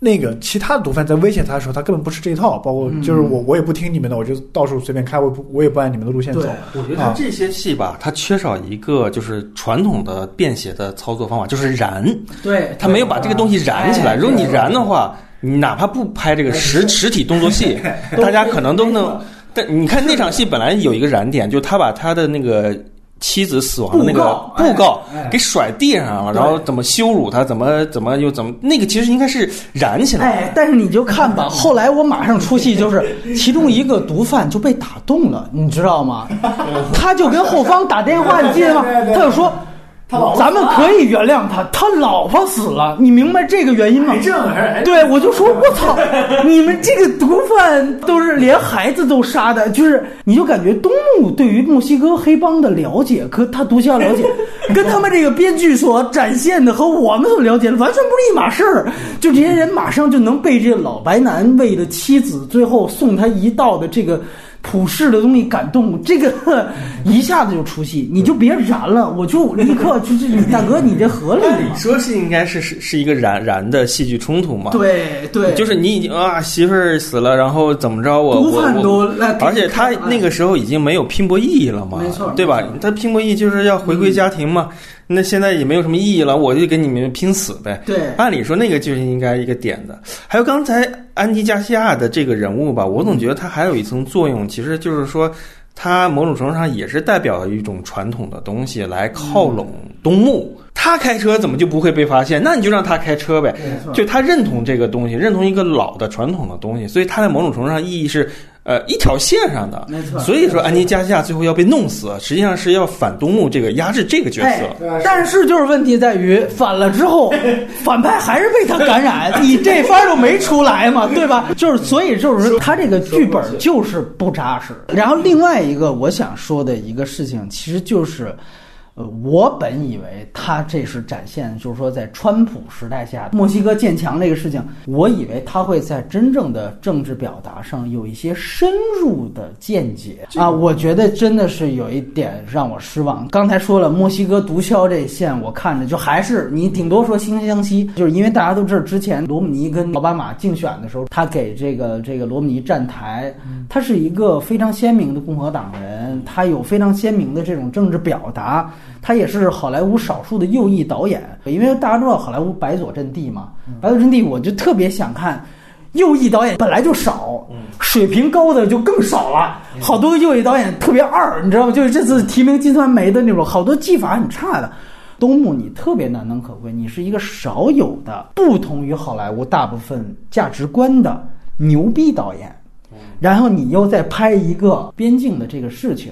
[SPEAKER 4] 那个其他的毒贩在威胁他的时候，他根本不吃这一套，包括就是我，我也不听你们的，我就到处随便开，我不我也不按你们的路线走。
[SPEAKER 2] 我觉得他这些戏吧，它缺少一个就是传统的便携的操作方法，就是燃。
[SPEAKER 3] 对
[SPEAKER 2] 他没有把这个东西燃起来。
[SPEAKER 3] 哎
[SPEAKER 2] 如果你燃的话，你哪怕不拍这个实实体动作戏，大家可能都能。但你看那场戏本来有一个燃点，就是他把他的那个妻子死亡的那个
[SPEAKER 3] 布告
[SPEAKER 2] 给甩地上了，然后怎么羞辱他，怎么怎么又怎么那个其实应该是燃起来。
[SPEAKER 3] 哎，但是你就看吧，后来我马上出戏，就是 其中一个毒贩就被打动了，你知道吗？他就跟后方打电话，你记得吗？他就说。咱们可以原谅他，他老婆死了，你明白这个原因吗？对，我就说，我操，你们这个毒贩都是连孩子都杀的，就是你就感觉东木对于墨西哥黑帮的了解，和他独家了解，跟他们这个编剧所展现的和我们所了解的完全不是一码事儿。就这些人马上就能被这个老白男为了妻子最后送他一道的这个。普世的东西感动，这个一下子就出戏，你就别燃了，我就立刻就是你大哥，你这合理吗？
[SPEAKER 2] 说是应该是是是一个燃燃的戏剧冲突嘛？
[SPEAKER 3] 对对，
[SPEAKER 2] 就是你已经啊，媳妇儿死了，然后怎么着我我
[SPEAKER 3] 都来给你
[SPEAKER 2] 而且他那个时候已经没有拼搏意义了嘛，
[SPEAKER 3] 没错
[SPEAKER 2] 对吧？他拼搏意义就是要回归家庭嘛，那现在也没有什么意义了，我就跟你们拼死呗。
[SPEAKER 3] 对
[SPEAKER 2] 按理说那个就是应该一个点的。还有刚才安迪加西亚的这个人物吧，我总觉得他还有一层作用，其实就是说。他某种程度上也是代表了一种传统的东西来靠拢东木。他开车怎么就不会被发现？那你就让他开车呗。就他认同这个东西，认同一个老的传统的东西，所以他在某种程度上意义是呃一条线上的。
[SPEAKER 3] 没错
[SPEAKER 2] 所以说安妮加西亚最后要被弄死，实际上是要反东木这个压制这个角色。
[SPEAKER 3] 哎，但是就是问题在于反了之后，反派还是被他感染，你这番儿就没出来嘛，对吧？就是所以就是说他这个剧本就是不扎实。然后另外一个我想说的一个事情，其实就是。呃，我本以为他这是展现，就是说在川普时代下墨西哥建墙这个事情，我以为他会在真正的政治表达上有一些深入的见解啊，我觉得真的是有一点让我失望。刚才说了墨西哥毒枭这线，我看着就还是你顶多说惺惺相惜，就是因为大家都知道之前罗姆尼跟奥巴马竞选的时候，他给这个这个罗姆尼站台，他是一个非常鲜明的共和党人，他有非常鲜明的这种政治表达。他也是好莱坞少数的右翼导演，因为大家知道好莱坞白左阵地嘛，白左阵地我就特别想看右翼导演本来就少，水平高的就更少了，好多右翼导演特别二，你知道吗？就是这次提名金酸梅的那种，好多技法很差的。东木你特别难能可贵，你是一个少有的不同于好莱坞大部分价值观的牛逼导演，然后你又在拍一个边境的这个事情。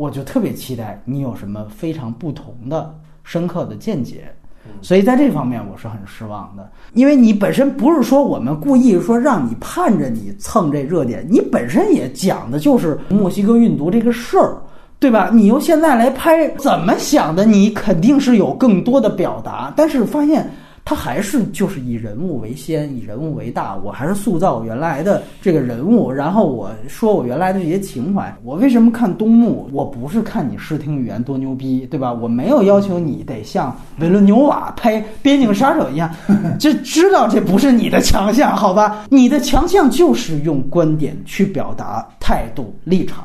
[SPEAKER 3] 我就特别期待你有什么非常不同的、深刻的见解，所以在这方面我是很失望的，因为你本身不是说我们故意说让你盼着你蹭这热点，你本身也讲的就是墨西哥运毒这个事儿，对吧？你又现在来拍，怎么想的？你肯定是有更多的表达，但是发现。他还是就是以人物为先，以人物为大。我还是塑造我原来的这个人物，然后我说我原来的这些情怀。我为什么看东木？我不是看你视听语言多牛逼，对吧？我没有要求你得像维伦纽瓦拍《边境杀手》一样，就知道这不是你的强项，好吧？你的强项就是用观点去表达态度立场，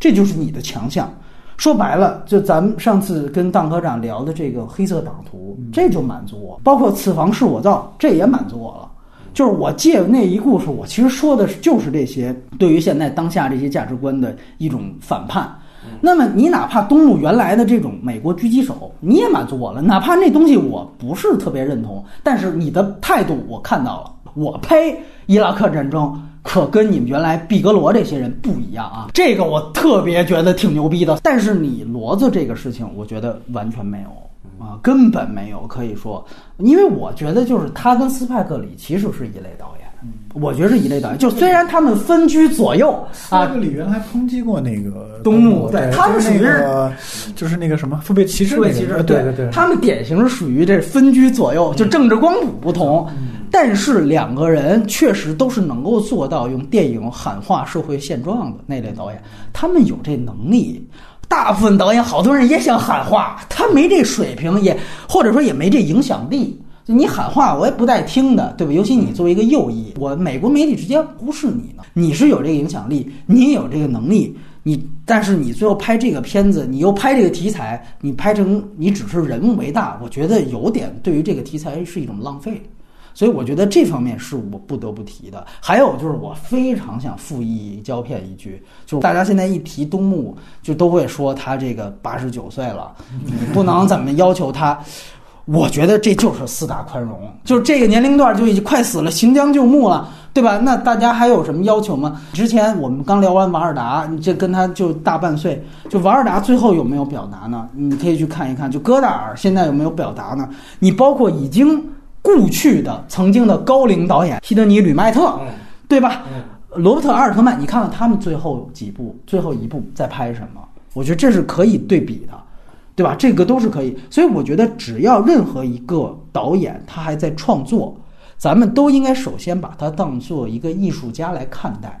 [SPEAKER 3] 这就是你的强项。说白了，就咱们上次跟当科长聊的这个黑色党徒，这就满足我。包括此房是我造，这也满足我了。就是我借那一故事，我其实说的就是这些对于现在当下这些价值观的一种反叛。那么你哪怕东木原来的这种美国狙击手，你也满足我了。哪怕那东西我不是特别认同，但是你的态度我看到了。我呸！伊拉克战争。可跟你们原来毕格罗这些人不一样啊！这个我特别觉得挺牛逼的。但是你骡子这个事情，我觉得完全没有啊，根本没有可以说，因为我觉得就是他跟斯派克里其实是一类导演，我觉得是一类导演。就虽然他们分居左右啊，
[SPEAKER 4] 这个里原来抨击过那个
[SPEAKER 3] 东木，
[SPEAKER 4] 对，
[SPEAKER 3] 他们属于
[SPEAKER 4] 就是那个什么父辈歧视，
[SPEAKER 3] 父辈骑士，
[SPEAKER 4] 对对对，
[SPEAKER 3] 他们典型是属于这分居左右，就政治光谱不同。但是两个人确实都是能够做到用电影喊话社会现状的那类导演，他们有这能力。大部分导演，好多人也想喊话，他没这水平，也或者说也没这影响力。就你喊话，我也不带听的，对吧？尤其你作为一个右翼，我美国媒体直接忽视你呢。你是有这个影响力，你也有这个能力，你但是你最后拍这个片子，你又拍这个题材，你拍成你只是人物为大，我觉得有点对于这个题材是一种浪费。所以我觉得这方面是我不得不提的。还有就是，我非常想附议胶片一句，就是大家现在一提东木，就都会说他这个八十九岁了，你不能怎么要求他。我觉得这就是四大宽容，就是这个年龄段就已经快死了，行将就木了，对吧？那大家还有什么要求吗？之前我们刚聊完瓦尔达，你这跟他就大半岁，就瓦尔达最后有没有表达呢？你可以去看一看，就戈达尔现在有没有表达呢？你包括已经。故去的曾经的高龄导演希德尼·吕麦特，对吧？罗伯特·阿尔特曼，你看看他们最后几部，最后一部在拍什么？我觉得这是可以对比的，对吧？这个都是可以。所以我觉得，只要任何一个导演他还在创作，咱们都应该首先把他当做一个艺术家来看待，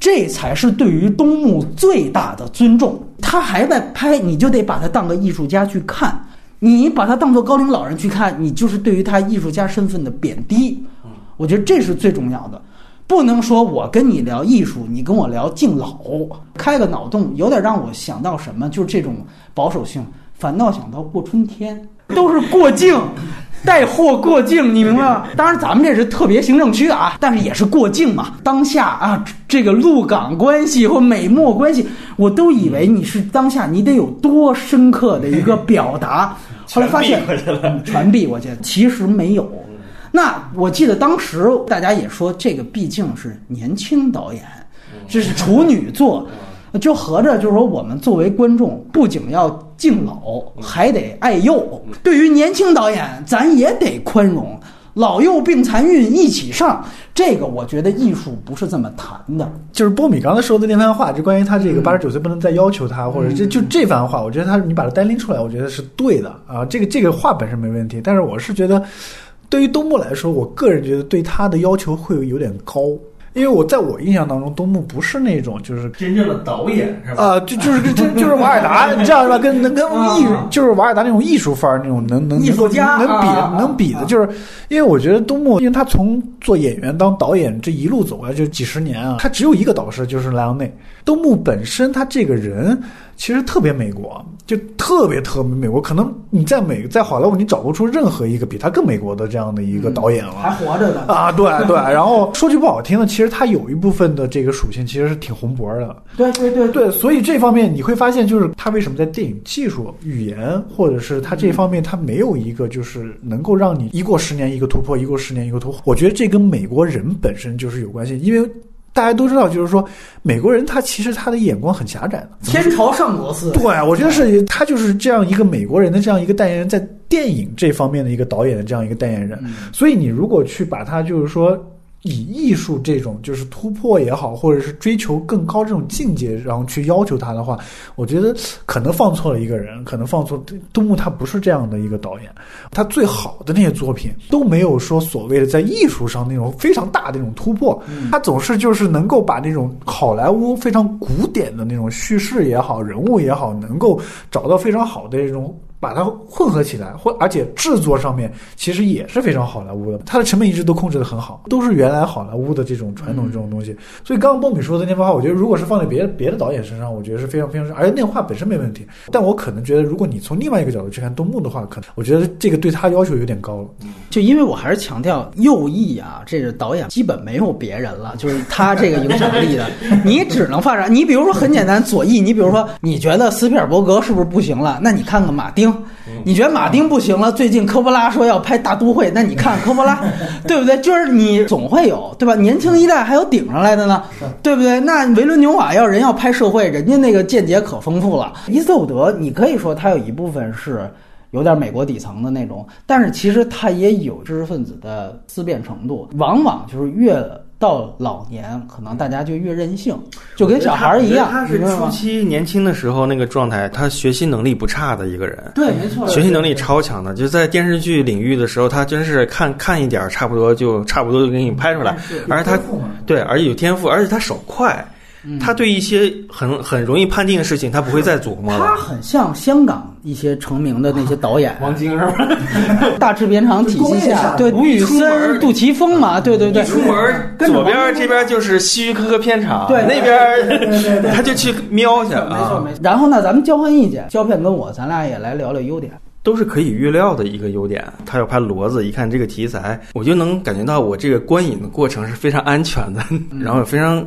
[SPEAKER 3] 这才是对于东木最大的尊重。他还在拍，你就得把他当个艺术家去看。你把他当做高龄老人去看，你就是对于他艺术家身份的贬低。我觉得这是最重要的，不能说我跟你聊艺术，你跟我聊敬老，开个脑洞，有点让我想到什么，就是这种保守性，反倒想到过春天，都是过境，带货过境，你明白吗？当然，咱们这是特别行政区啊，但是也是过境嘛。当下啊，这个陆港关系或美墨关系，我都以为你是当下，你得有多深刻的一个表达。后来发现
[SPEAKER 2] 传递过去了
[SPEAKER 3] 其实没有。那我记得当时大家也说，这个毕竟是年轻导演，这是处女作，就合着就是说，我们作为观众，不仅要敬老，还得爱幼。对于年轻导演，咱也得宽容，老幼病残孕一起上。这个我觉得艺术不是这么谈的。
[SPEAKER 4] 就是波米刚才说的那番话，就关于他这个八十九岁不能再要求他，或者这就这番话，我觉得他你把它单拎出来，我觉得是对的啊。这个这个话本身没问题，但是我是觉得，对于东木来说，我个人觉得对他的要求会有点高，因为我在我印象当中，东木不是那种就是
[SPEAKER 2] 真正的导演是吧？
[SPEAKER 4] 啊，就就是 就就是瓦尔达，你知道是吧？跟能跟艺术，就是瓦尔达那种艺术范儿那种能能
[SPEAKER 3] 艺术家
[SPEAKER 4] 能比
[SPEAKER 3] 啊
[SPEAKER 4] 能比的，就是因为我觉得东木，因为他从做演员当导演这一路走来就几十年啊，他只有一个导师就是莱昂内。东木本身他这个人其实特别美国，就特别特别美国，可能你在美在好莱坞你找不出任何一个比他更美国的这样的一个导演了。
[SPEAKER 3] 还活着的，
[SPEAKER 4] 啊，对 对，然后说句不好听的，其实他有一部分的这个属性其实是挺红脖的，
[SPEAKER 3] 对对对。
[SPEAKER 4] 对，所以这方面你会发现，就是他为什么在电影技术、语言，或者是他这方面，他没有一个就是能够让你一过十年一个突破，一过十年一个突破。我觉得这跟美国人本身就是有关系，因为大家都知道，就是说美国人他其实他的眼光很狭窄的。
[SPEAKER 3] 天朝上国思维。
[SPEAKER 4] 对，我觉得是他就是这样一个美国人的这样一个代言人，在电影这方面的一个导演的这样一个代言人。所以你如果去把他就是说以艺术这种就是突破也好，或者是追求更高这种境界，然后去要求他的话，我觉得可能放错了一个人，可能放错杜牧他不是这样的一个导演，他最好的那些作品都没有说所谓的在艺术上那种非常大的那种突破，他总是就是能够把那种好莱坞非常古典的那种叙事也好，人物也好，能够找到非常好的这种。把它混合起来，或而且制作上面其实也是非常好莱坞的，它的成本一直都控制的很好，都是原来好莱坞的这种传统这种东西。所以刚刚波米说的那番话，我觉得如果是放在别的别的导演身上，我觉得是非常非常，而且那话本身没问题。但我可能觉得，如果你从另外一个角度去看东木的话，可能我觉得这个对他要求有点高了。
[SPEAKER 3] 就因为我还是强调右翼啊，这个导演基本没有别人了，就是他这个影响力的，你只能发展。你比如说很简单，左翼，你比如说你觉得斯皮尔伯格是不是不行了？那你看看马丁，你觉得马丁不行了？最近科波拉说要拍大都会，那你看科波拉，对不对？就是你总会有，对吧？年轻一代还有顶上来的呢，对不对？那维伦纽瓦要人要拍社会，人家那个见解可丰富了。伊斯特伍德，你可以说他有一部分是。有点美国底层的那种，但是其实他也有知识分子的思辨程度，往往就是越到老年，可能大家就越任性，就跟小孩儿一样。
[SPEAKER 2] 他是初期年轻的时候那个状态，他学习能力不差的一个人。
[SPEAKER 3] 对，没错，
[SPEAKER 2] 学习能力超强的，就在电视剧领域的时候，他真是看看一点儿，差不多就差不多就给你拍出来。而且他对，而且有天赋，而且他手快，他对一些很很容易判定的事情，他不会再琢磨了。
[SPEAKER 3] 他很像香港一些成名的那些导演，
[SPEAKER 2] 王晶是吧？
[SPEAKER 3] 大制片厂体系下，对，吴宇森、杜琪峰嘛，对对对，
[SPEAKER 2] 一出门左边这边就是希区柯克片场，
[SPEAKER 3] 对
[SPEAKER 2] 那边他就去瞄去
[SPEAKER 3] 没错
[SPEAKER 2] 啊
[SPEAKER 3] 没，错。然后呢，咱们交换意见，胶片跟我，咱俩也来聊聊优点。
[SPEAKER 2] 都是可以预料的一个优点。他要拍骡子，一看这个题材，我就能感觉到我这个观影的过程是非常安全的，然后也非常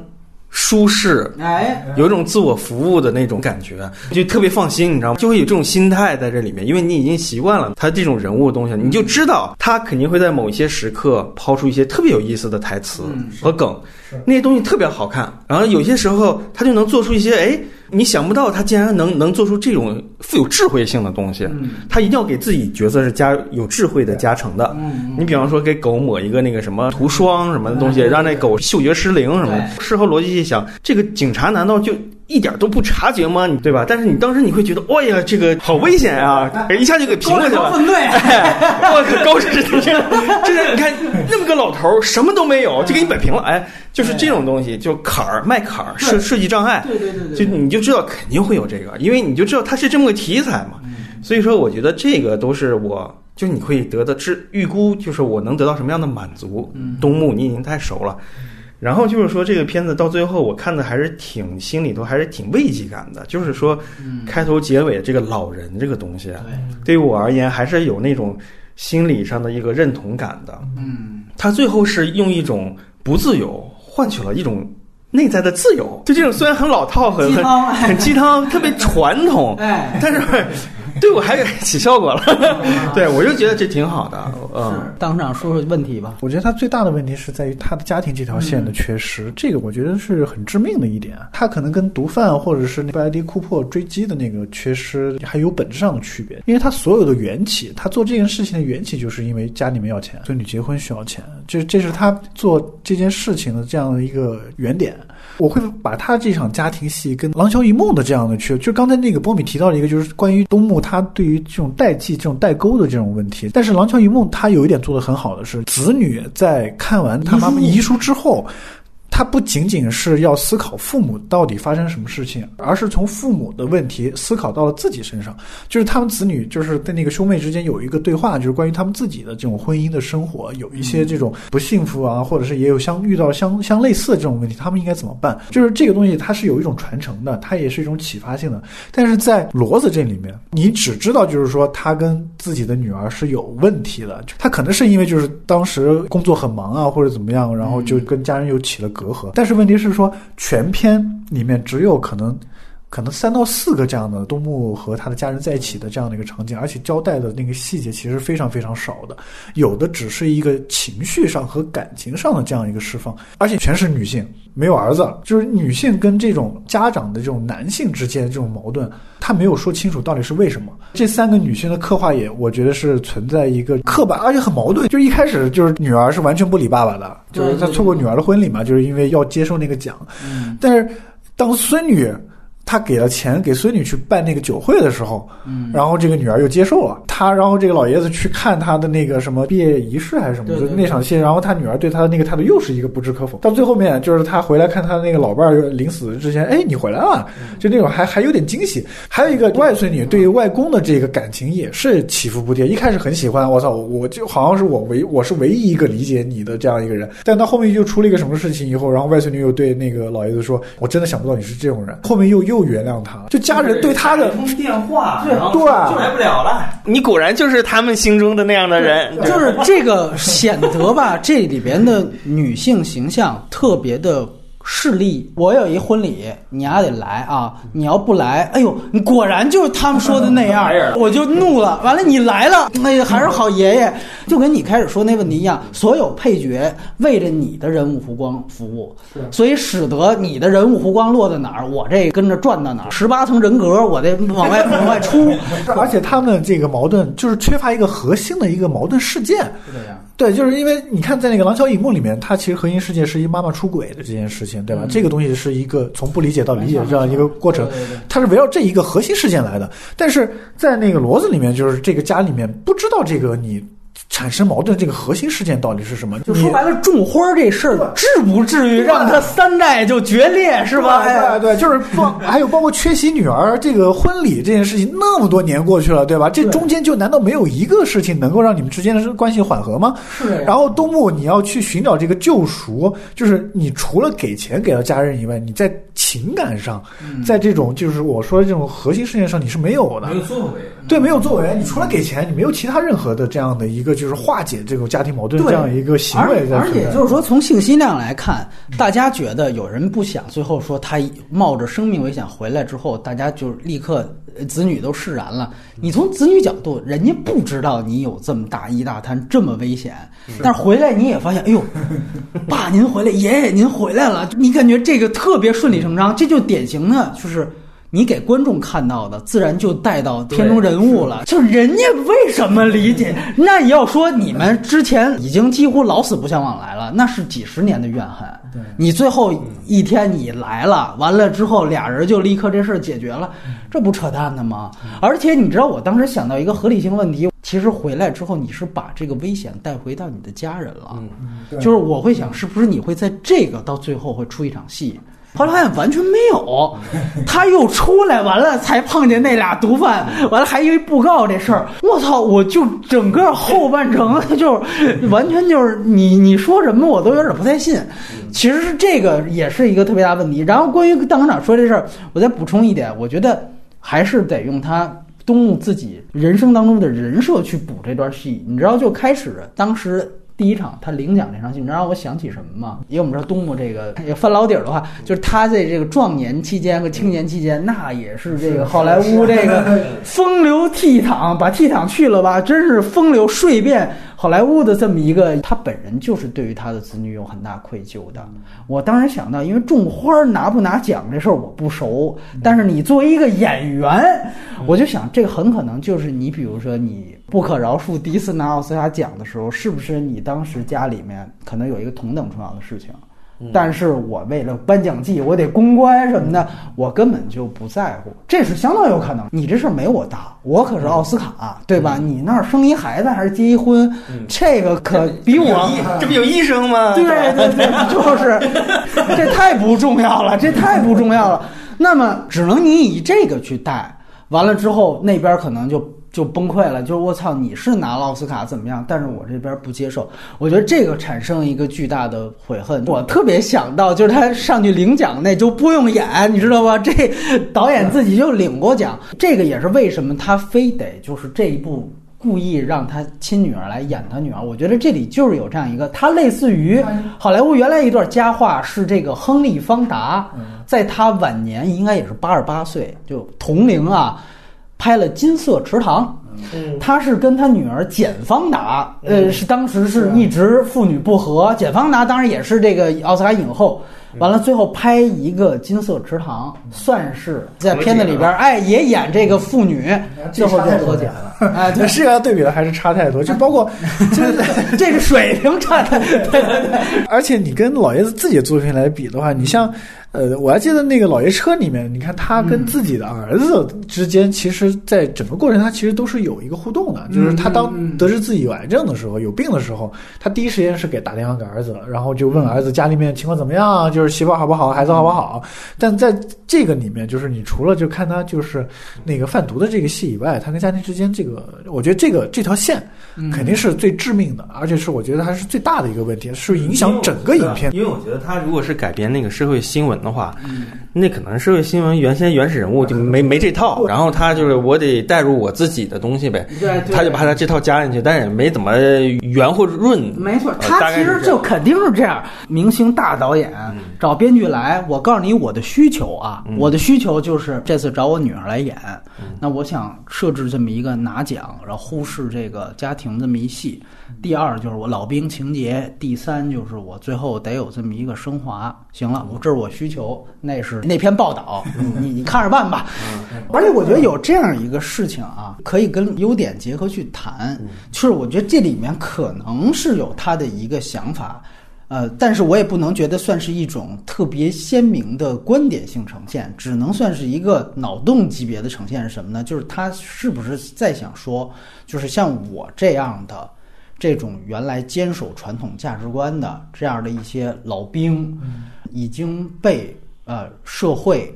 [SPEAKER 2] 舒适。
[SPEAKER 3] 哎，
[SPEAKER 2] 有一种自我服务的那种感觉，就特别放心，你知道吗？就会有这种心态在这里面，因为你已经习惯了他这种人物的东西，你就知道他肯定会在某一些时刻抛出一些特别有意思的台词和梗，那些东西特别好看。然后有些时候他就能做出一些哎，你想不到他竟然能能做出这种富有智慧性的东西。他一定要给自己角色是加有智慧的加成的。你比方说给狗抹一个那个什么涂霜什么的东西，让那狗嗅觉失灵什么的。事后逻辑一想，这个警察难道就一点都不察觉吗？你对吧？但是你当时你会觉得，哎呀，这个好危险啊！一下就给平过去了。
[SPEAKER 3] 分队，
[SPEAKER 2] 哎，我靠高知识，真的，真的，你看那么个老头，什么都没有，就给你摆平了。哎，就是这种东西，就坎儿迈坎儿，设设计障碍，
[SPEAKER 3] 对对对对
[SPEAKER 2] 就你就知道肯定会有这个，因为你就知道它是这么个题材嘛。所以说，我觉得这个都是我。就你会得到知预估，就是我能得到什么样的满足。东木你已经太熟了，然后就是说这个片子到最后，我看的还是挺心里头还是挺慰藉感的。就是说，开头结尾这个老人这个东西，啊对于我而言还是有那种心理上的一个认同感的。
[SPEAKER 3] 嗯，
[SPEAKER 2] 他最后是用一种不自由换取了一种内在的自由。就这种虽然很老套、很很
[SPEAKER 3] 鸡汤哎
[SPEAKER 2] 很鸡汤，特别传统，
[SPEAKER 3] 哎，
[SPEAKER 2] 但是 对我还起效果了。对我就觉得这挺好的，嗯。
[SPEAKER 3] 当场说说问题吧。
[SPEAKER 4] 我觉得他最大的问题是在于他的家庭这条线的缺失，这个我觉得是很致命的一点。他可能跟毒贩或者是布莱迪库珀追击的那个缺失还有本质上的区别，因为他所有的缘起，他做这件事情的缘起就是因为家里面要钱，所以你结婚需要钱，这这是他做这件事情的这样的一个原点。我会把他这场家庭戏跟《廊桥遗梦》的这样的去，就刚才那个波米提到了一个，就是关于东木他对于这种代际、这种代沟的这种问题。但是《廊桥遗梦》他有一点做得很好的是，子女在看完他妈妈遗书之后。他不仅仅是要思考父母到底发生什么事情，而是从父母的问题思考到了自己身上。就是他们子女就是在那个兄妹之间有一个对话，就是关于他们自己的这种婚姻的生活，有一些这种不幸福啊，或者是也有相遇到相相类似的这种问题，他们应该怎么办？就是这个东西它是有一种传承的，它也是一种启发性的。但是在骡子这里面，你只知道就是说他跟自己的女儿是有问题的，他可能是因为就是当时工作很忙啊，或者怎么样，然后就跟家人又起了隔隔阂。但是问题是说，全篇里面只有可能。可能三到四个这样的东木和他的家人在一起的这样的一个场景，而且交代的那个细节其实非常非常少的，有的只是一个情绪上和感情上的这样一个释放，而且全是女性，没有儿子，就是女性跟这种家长的这种男性之间的这种矛盾，他没有说清楚到底是为什么。这三个女性的刻画也，我觉得是存在一个刻板，而且很矛盾。就一开始就是女儿是完全不理爸爸的，就是他错过女儿的婚礼嘛，就是因为要接受那个奖，但是当孙女。他给了钱给孙女去办那个酒会的时候，嗯，然后这个女儿又接受了他，然后这个老爷子去看他的那个什么毕业仪式还是什么，就那场戏，然后他女儿对他的那个态度又是一个不置可否。到最后面就是他回来看他那个老伴儿临死之前，哎，你回来了，就那种还还有点惊喜。还有一个外孙女对于外公的这个感情也是起伏不定，一开始很喜欢，我操，我就好像是我唯我是唯一一个理解你的这样一个人，但到后面又出了一个什么事情以后，然后外孙女又对那个老爷子说，我真的想不到你是这种人，后面又又。又原谅他了，就家人对他的
[SPEAKER 5] 通电话，
[SPEAKER 3] 对
[SPEAKER 5] 就，来不了了。
[SPEAKER 2] 你果然就是他们心中的那样的人，
[SPEAKER 3] 就是这个显得吧，这里边的女性形象特别的。势利，我有一婚礼，你丫得来啊！你要不来，哎呦，你果然就是他们说的那样，我就怒了。完了，你来了，哎呀，还是好爷爷，就跟你开始说那问题一样，所有配角为着你的人物弧光服务，所以使得你的人物弧光落在哪儿，我这跟着转到哪儿，十八层人格我得往外往外出。
[SPEAKER 4] 而且他们这个矛盾就是缺乏一个核心的一个矛盾事件。
[SPEAKER 3] 是这样。
[SPEAKER 4] 对，就是因为你看，在那个《廊桥遗梦》里面，它其实核心事件是一妈妈出轨的这件事情，对吧？这个东西是一个从不理解到理解这样一个过程，它是围绕这一个核心事件来的。但是在那个骡子里面，就是这个家里面不知道这个你。产生矛盾这个核心事件到底是什么？
[SPEAKER 3] 就说白了，种花这事儿至不至于让他三代就决裂，是吧？
[SPEAKER 4] 对对，就是包 还有包括缺席女儿这个婚礼这件事情，那么多年过去了，对吧？这中间就难道没有一个事情能够让你们之间的关系缓和吗？
[SPEAKER 3] 是。
[SPEAKER 4] 然后东木你要去寻找这个救赎，就是你除了给钱给到家人以外，你在情感上，在这种就是我说的这种核心事件上，你是没有的，
[SPEAKER 5] 没有作为。
[SPEAKER 4] 对，没有作为。你除了给钱，你没有其他任何的这样的一个。就是化解这种家庭矛盾这样一个行为，
[SPEAKER 3] 而且就是说，从信息量来看，大家觉得有人不想，最后说他冒着生命危险回来之后，大家就立刻子女都释然了。你从子女角度，人家不知道你有这么大一大摊这么危险，但是回来你也发现，哎呦，爸您回来，爷爷您回来了，你感觉这个特别顺理成章，这就典型的就是。你给观众看到的，自然就带到片中人物了。就人家为什么理解？那你要说你们之前已经几乎老死不相往来了，那是几十年的怨恨。你最后一天你来了，完了之后俩人就立刻这事儿解决了，这不扯淡的吗？而且你知道，我当时想到一个合理性问题，其实回来之后你是把这个危险带回到你的家人了。就是我会想，是不是你会在这个到最后会出一场戏？后来发现完全没有，他又出来完了才碰见那俩毒贩，完了还因为布告这事儿，我操！我就整个后半程 就是完全就是你你说什么我都有点不太信。其实是这个也是一个特别大问题。然后关于当厂说这事儿，我再补充一点，我觉得还是得用他东木自己人生当中的人设去补这段戏。你知道，就开始当时第一场他领奖这场戏，你知道让我想起什么吗？因为我们知道东木这个翻老底儿的话，就是他在这个壮年期间和青年期间，那也是这个好莱坞这个风流倜傥，把倜傥去了吧，真是风流睡遍好莱坞的这么一个。他本人就是对于他的子女有很大愧疚的。我当时想到，因为种花拿不拿奖这事儿我不熟，但是你作为一个演员，我就想这个很可能就是你，比如说你不可饶恕第一次拿奥斯卡奖的时候，是不是你当时家里面可能有一个同等重要的事情？但是我为了颁奖季，我得公关什么的，我根本就不在乎，这是相当有可能。你这事儿没我大，我可是奥斯卡，对吧？你那儿生一孩子还是结一婚，这个可比我
[SPEAKER 2] 这不有医生吗？
[SPEAKER 3] 对对 对，就是这太不重要了，这太不重要了。那么只能你以这个去带，完了之后那边可能就就崩溃了，就是我操，你是拿了奥斯卡怎么样？但是我这边不接受，我觉得这个产生一个巨大的悔恨。我特别想到就是他上去领奖那就不用演，你知道吧？这导演自己就领过奖，这个也是为什么他非得就是这一部。故意让他亲女儿来演他女儿，我觉得这里就是有这样一个，他类似于好莱坞原来一段佳话是这个亨利·方达，在他晚年应该也是八十八岁，就同龄啊，拍了《金色池塘》，他是跟他女儿简·芳达，呃，是当时是一直父女不和，简·芳达当然也是这个奥斯卡影后。完了，最后拍一个《金色池塘》，算是在片子里边，哎，也演这个父女，最后就和解了。哎，对，
[SPEAKER 4] 是啊对比的还是差太多，就包括，就是
[SPEAKER 3] 这个水平差太多。对对对，
[SPEAKER 4] 而且你跟老爷子自己的作品来比的话，你像。呃，我还记得那个《老爷车》里面，你看他跟自己的儿子之间，其实，在整个过程他其实都是有一个互动的。就是他当得知自己有癌症的时候、有病的时候，他第一时间是给打电话给儿子，然后就问儿子家里面情况怎么样，就是媳妇好不好，孩子好不好。但在这个里面，就是你除了就看他就是那个贩毒的这个戏以外，他跟家庭之间这个，我觉得这个这条线肯定是最致命的，而且是我觉得它是最大的一个问题，是影响整个影片。
[SPEAKER 2] 因为我觉得他如果是改编那个社会新闻。的话，那可能社会新闻原先原始人物就没没这套，然后他就是我得带入我自己的东西呗，他就把他这套加进去，但是也没怎么圆或润。
[SPEAKER 3] 没错，他其实就肯定是这样。明星大导演找编剧来，我告诉你我的需求啊，我的需求就是这次找我女儿来演，那我想设置这么一个拿奖，然后忽视这个家庭这么一戏。第二就是我老兵情节，第三就是我最后得有这么一个升华。行了，我这是我需求，那是那篇报道，你你看着办吧。而且我觉得有这样一个事情啊，可以跟优点结合去谈，就是我觉得这里面可能是有他的一个想法，呃，但是我也不能觉得算是一种特别鲜明的观点性呈现，只能算是一个脑洞级别的呈现是什么呢？就是他是不是在想说，就是像我这样的。这种原来坚守传统价值观的这样的一些老兵，已经被呃社会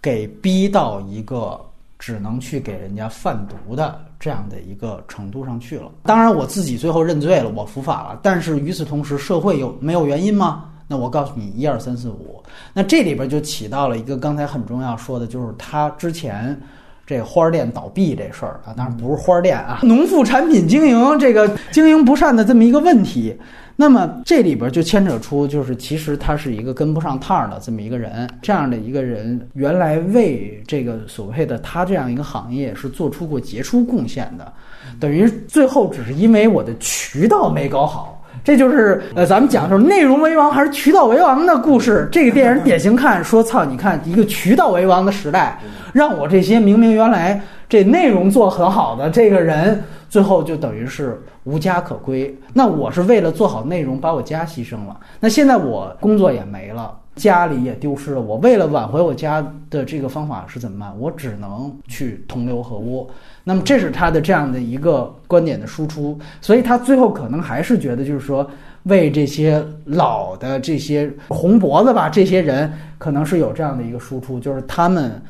[SPEAKER 3] 给逼到一个只能去给人家贩毒的这样的一个程度上去了。当然，我自己最后认罪了，我伏法了。但是与此同时，社会有没有原因吗？那我告诉你，一二三四五。那这里边就起到了一个刚才很重要说的，就是他之前。这花店倒闭这事儿啊，当然不是花店啊，农副产品经营这个经营不善的这么一个问题。那么这里边就牵扯出，就是其实他是一个跟不上趟儿的这么一个人，这样的一个人，原来为这个所谓的他这样一个行业是做出过杰出贡献的，等于最后只是因为我的渠道没搞好。这就是呃，咱们讲的是内容为王还是渠道为王的故事。这个电影典型看说，操，你看一个渠道为王的时代，让我这些明明原来这内容做很好的这个人，最后就等于是无家可归。那我是为了做好内容，把我家牺牲了。那现在我工作也没了。家里也丢失了，我为了挽回我家的这个方法是怎么办？我只能去同流合污。那么这是他的这样的一个观点的输出，所以他最后可能还是觉得，就是说为这些老的这些红脖子吧，这些人可能是有这样的一个输出，就是他们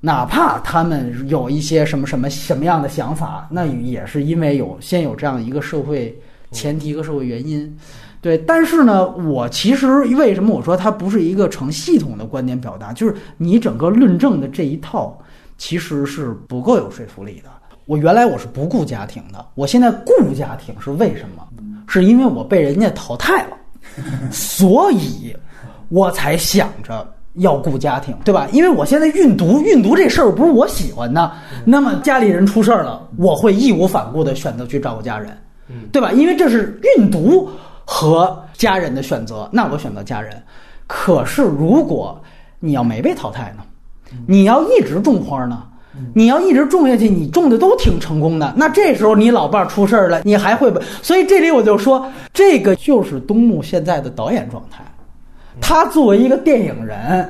[SPEAKER 3] 哪怕他们有一些什么什么什么样的想法，那也是因为有先有这样一个社会前提和社会原因。对，但是呢，我其实为什么我说它不是一个成系统的观点表达，就是你整个论证的这一套其实是不够有说服力的。我原来我是不顾家庭的，我现在顾家庭是为什么？是因为我被人家淘汰了，所以我才想着要顾家庭，对吧？因为我现在运毒，运毒这事儿不是我喜欢的，那么家里人出事儿了，我会义无反顾的选择去照顾家人，对吧？因为这是运毒和家人的选择，那我选择家人。可是如果你要没被淘汰呢？你要一直种花呢？你要一直种下去，你种的都挺成功的。那这时候你老伴儿出事儿了，你还会不？所以这里我就说，这个就是东木现在的导演状态。他作为一个电影人，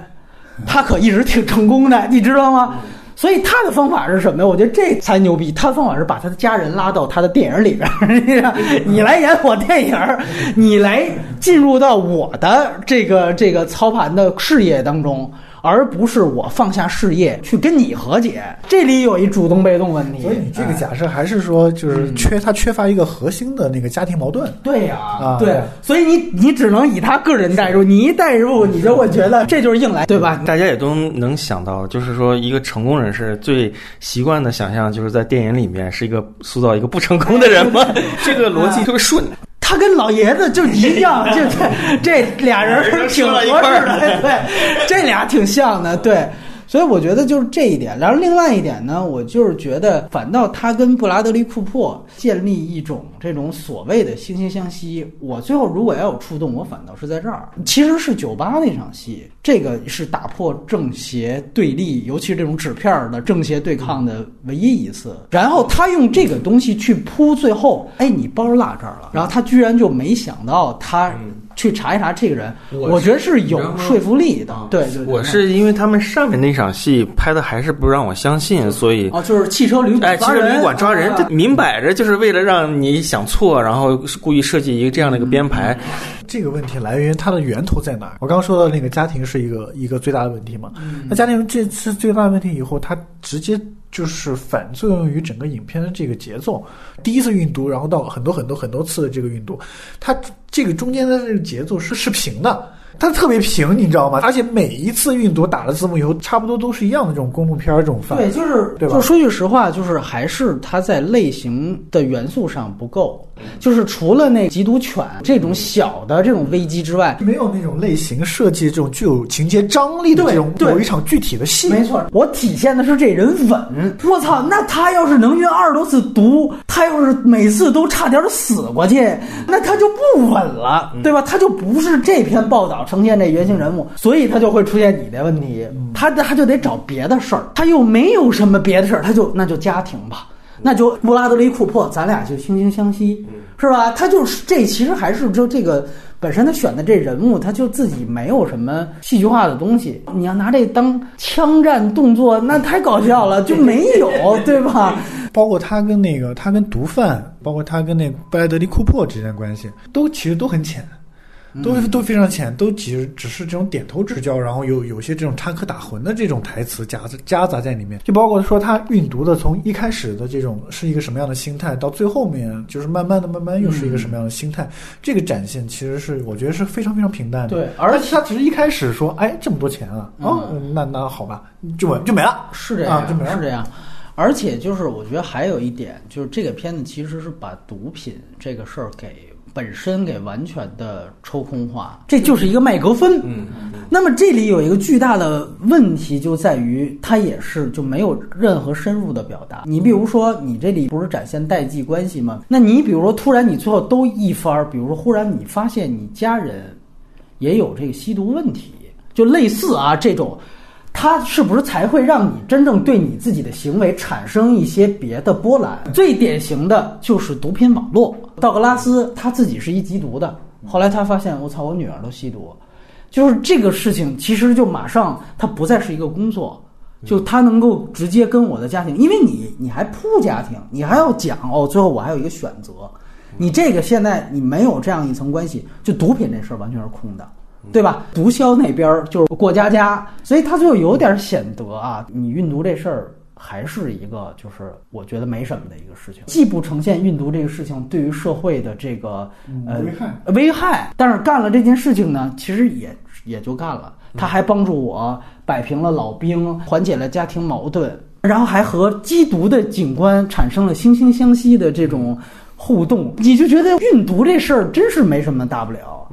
[SPEAKER 3] 他可一直挺成功的，你知道吗？所以他的方法是什么呀？我觉得这才牛逼。他的方法是把他的家人拉到他的电影里边儿，你来演我电影儿，你来进入到我的这个这个操盘的事业当中，而不是我放下事业去跟你和解。这里有一主动被动问题。
[SPEAKER 4] 所以你这个
[SPEAKER 3] 哎
[SPEAKER 4] 假设还是说，就是缺他缺乏一个核心的那个家庭矛盾。
[SPEAKER 3] 对呀、
[SPEAKER 4] 啊
[SPEAKER 3] 对，所以你你只能以他个人代入，你一代入，你就会觉得这就是硬来，对吧？
[SPEAKER 2] 大家也都能想到，就是说一个成功人士最习惯的想象，就是在电影里面是一个塑造一个不成功的人嘛。这个逻辑特别顺。
[SPEAKER 3] 他跟老爷子就一样，就这这俩人儿 挺合适的，对，这俩挺像的，对。所以我觉得就是这一点，然后另外一点呢，我就是觉得反倒他跟布拉德利库珀建立一种这种所谓的惺惺相惜。我最后如果要有触动，我反倒是在这儿，其实是酒吧那场戏，这个是打破正邪对立，尤其是这种纸片儿的正邪对抗的唯一一次。然后他用这个东西去铺最后，哎，你包落这儿了，然后他居然就没想到他去查一查这个人，
[SPEAKER 2] 我
[SPEAKER 3] 我觉得是有说服力的
[SPEAKER 2] 啊。
[SPEAKER 3] 对对，对
[SPEAKER 2] 我是因为他们上面那场戏拍的还是不让我相信，所以
[SPEAKER 3] 哦，就是汽车旅
[SPEAKER 2] 哎，
[SPEAKER 3] 馆抓人，
[SPEAKER 2] 汽车旅馆抓人，
[SPEAKER 3] 啊
[SPEAKER 2] 这明摆着就是为了让你想错，然后故意设计一个这样的一个编排。
[SPEAKER 4] 这个问题来源于它的源头在哪儿？我刚刚说的那个家庭是一个一个最大的问题嘛。
[SPEAKER 3] 嗯
[SPEAKER 4] 那家庭这次最大的问题以后，他直接就是反作用于整个影片的这个节奏。第一次运毒，然后到很多很多很多次的这个运毒，它这个中间的这个节奏是是平的。它特别平，你知道吗？而且每一次运毒打了字幕以后，差不多都是一样的这种公路片儿这种范。
[SPEAKER 3] 对，就是
[SPEAKER 4] 对吧
[SPEAKER 3] 就说句实话，就是还是它在类型的元素上不够，就是除了那缉毒犬这种小的这种危机之外，
[SPEAKER 4] 没有那种类型设计这种具有情节张力的这种
[SPEAKER 3] 对
[SPEAKER 4] 某一场具体的戏。
[SPEAKER 3] 没错，我体现的是这人稳。我操，那他要是能运二十多次毒，他要是每次都差点死过去，那他就不稳了，对吧？他就不是这篇报道呈现这原型人物，所以他就会出现你的问题。他他就得找别的事儿，他又没有什么别的事儿，他就那就家庭吧。那就布拉德利库珀，咱俩就惺惺相惜，是吧？他就是这，其实还是就这个本身他选的这人物，他就自己没有什么戏剧化的东西。你要拿这当枪战动作，那太搞笑了，就没有，对吧？
[SPEAKER 4] 包括他跟那个他跟毒贩，包括他跟那个布莱德利库珀之间的关系，都其实都很浅，都都非常浅，都其实只是这种点头之交，然后有有些这种插科打诨的这种台词夹杂夹杂在里面，就包括说他运毒的从一开始的这种是一个什么样的心态，到最后面就是慢慢的慢慢又是一个什么样的心态，这个展现其实是我觉得是非常非常平淡的。
[SPEAKER 3] 对而且
[SPEAKER 4] 他只是一开始说，哎，这么多钱啊，哦，那那好吧，就没就没了，
[SPEAKER 3] 是这样，
[SPEAKER 4] 啊就没了。
[SPEAKER 3] 是这样。而且就是，我觉得还有一点，就是这个片子其实是把毒品这个事儿给本身给完全的抽空化，这就是一个麦格芬。嗯，那么这里有一个巨大的问题，就在于它也是就没有任何深入的表达。你比如说，你这里不是展现代际关系吗？那你比如说，突然你最后都一番儿，比如说忽然你发现你家人也有这个吸毒问题，就类似啊这种。它是不是才会让你真正对你自己的行为产生一些别的波澜？最典型的就是毒品网络。道格拉斯他自己是一缉毒的，后来他发现我操，我女儿都吸毒，就是这个事情，其实就马上它不再是一个工作，就他能够直接跟我的家庭，因为你你还铺家庭，你还要讲哦，最后我还有一个选择，你这个现在你没有这样一层关系，就毒品这事儿完全是空的。对吧？毒枭那边儿就是过家家，所以他最后有点显得啊，你运毒这事儿还是一个就是我觉得没什么的一个事情，既不呈现运毒这个事情对于社会的这个呃
[SPEAKER 4] 危害。
[SPEAKER 3] 危害，但是干了这件事情呢，其实也也就干了，他还帮助我摆平了老兵，缓解了家庭矛盾，然后还和缉毒的警官产生了惺惺相惜的这种互动，你就觉得运毒这事儿真是没什么大不了。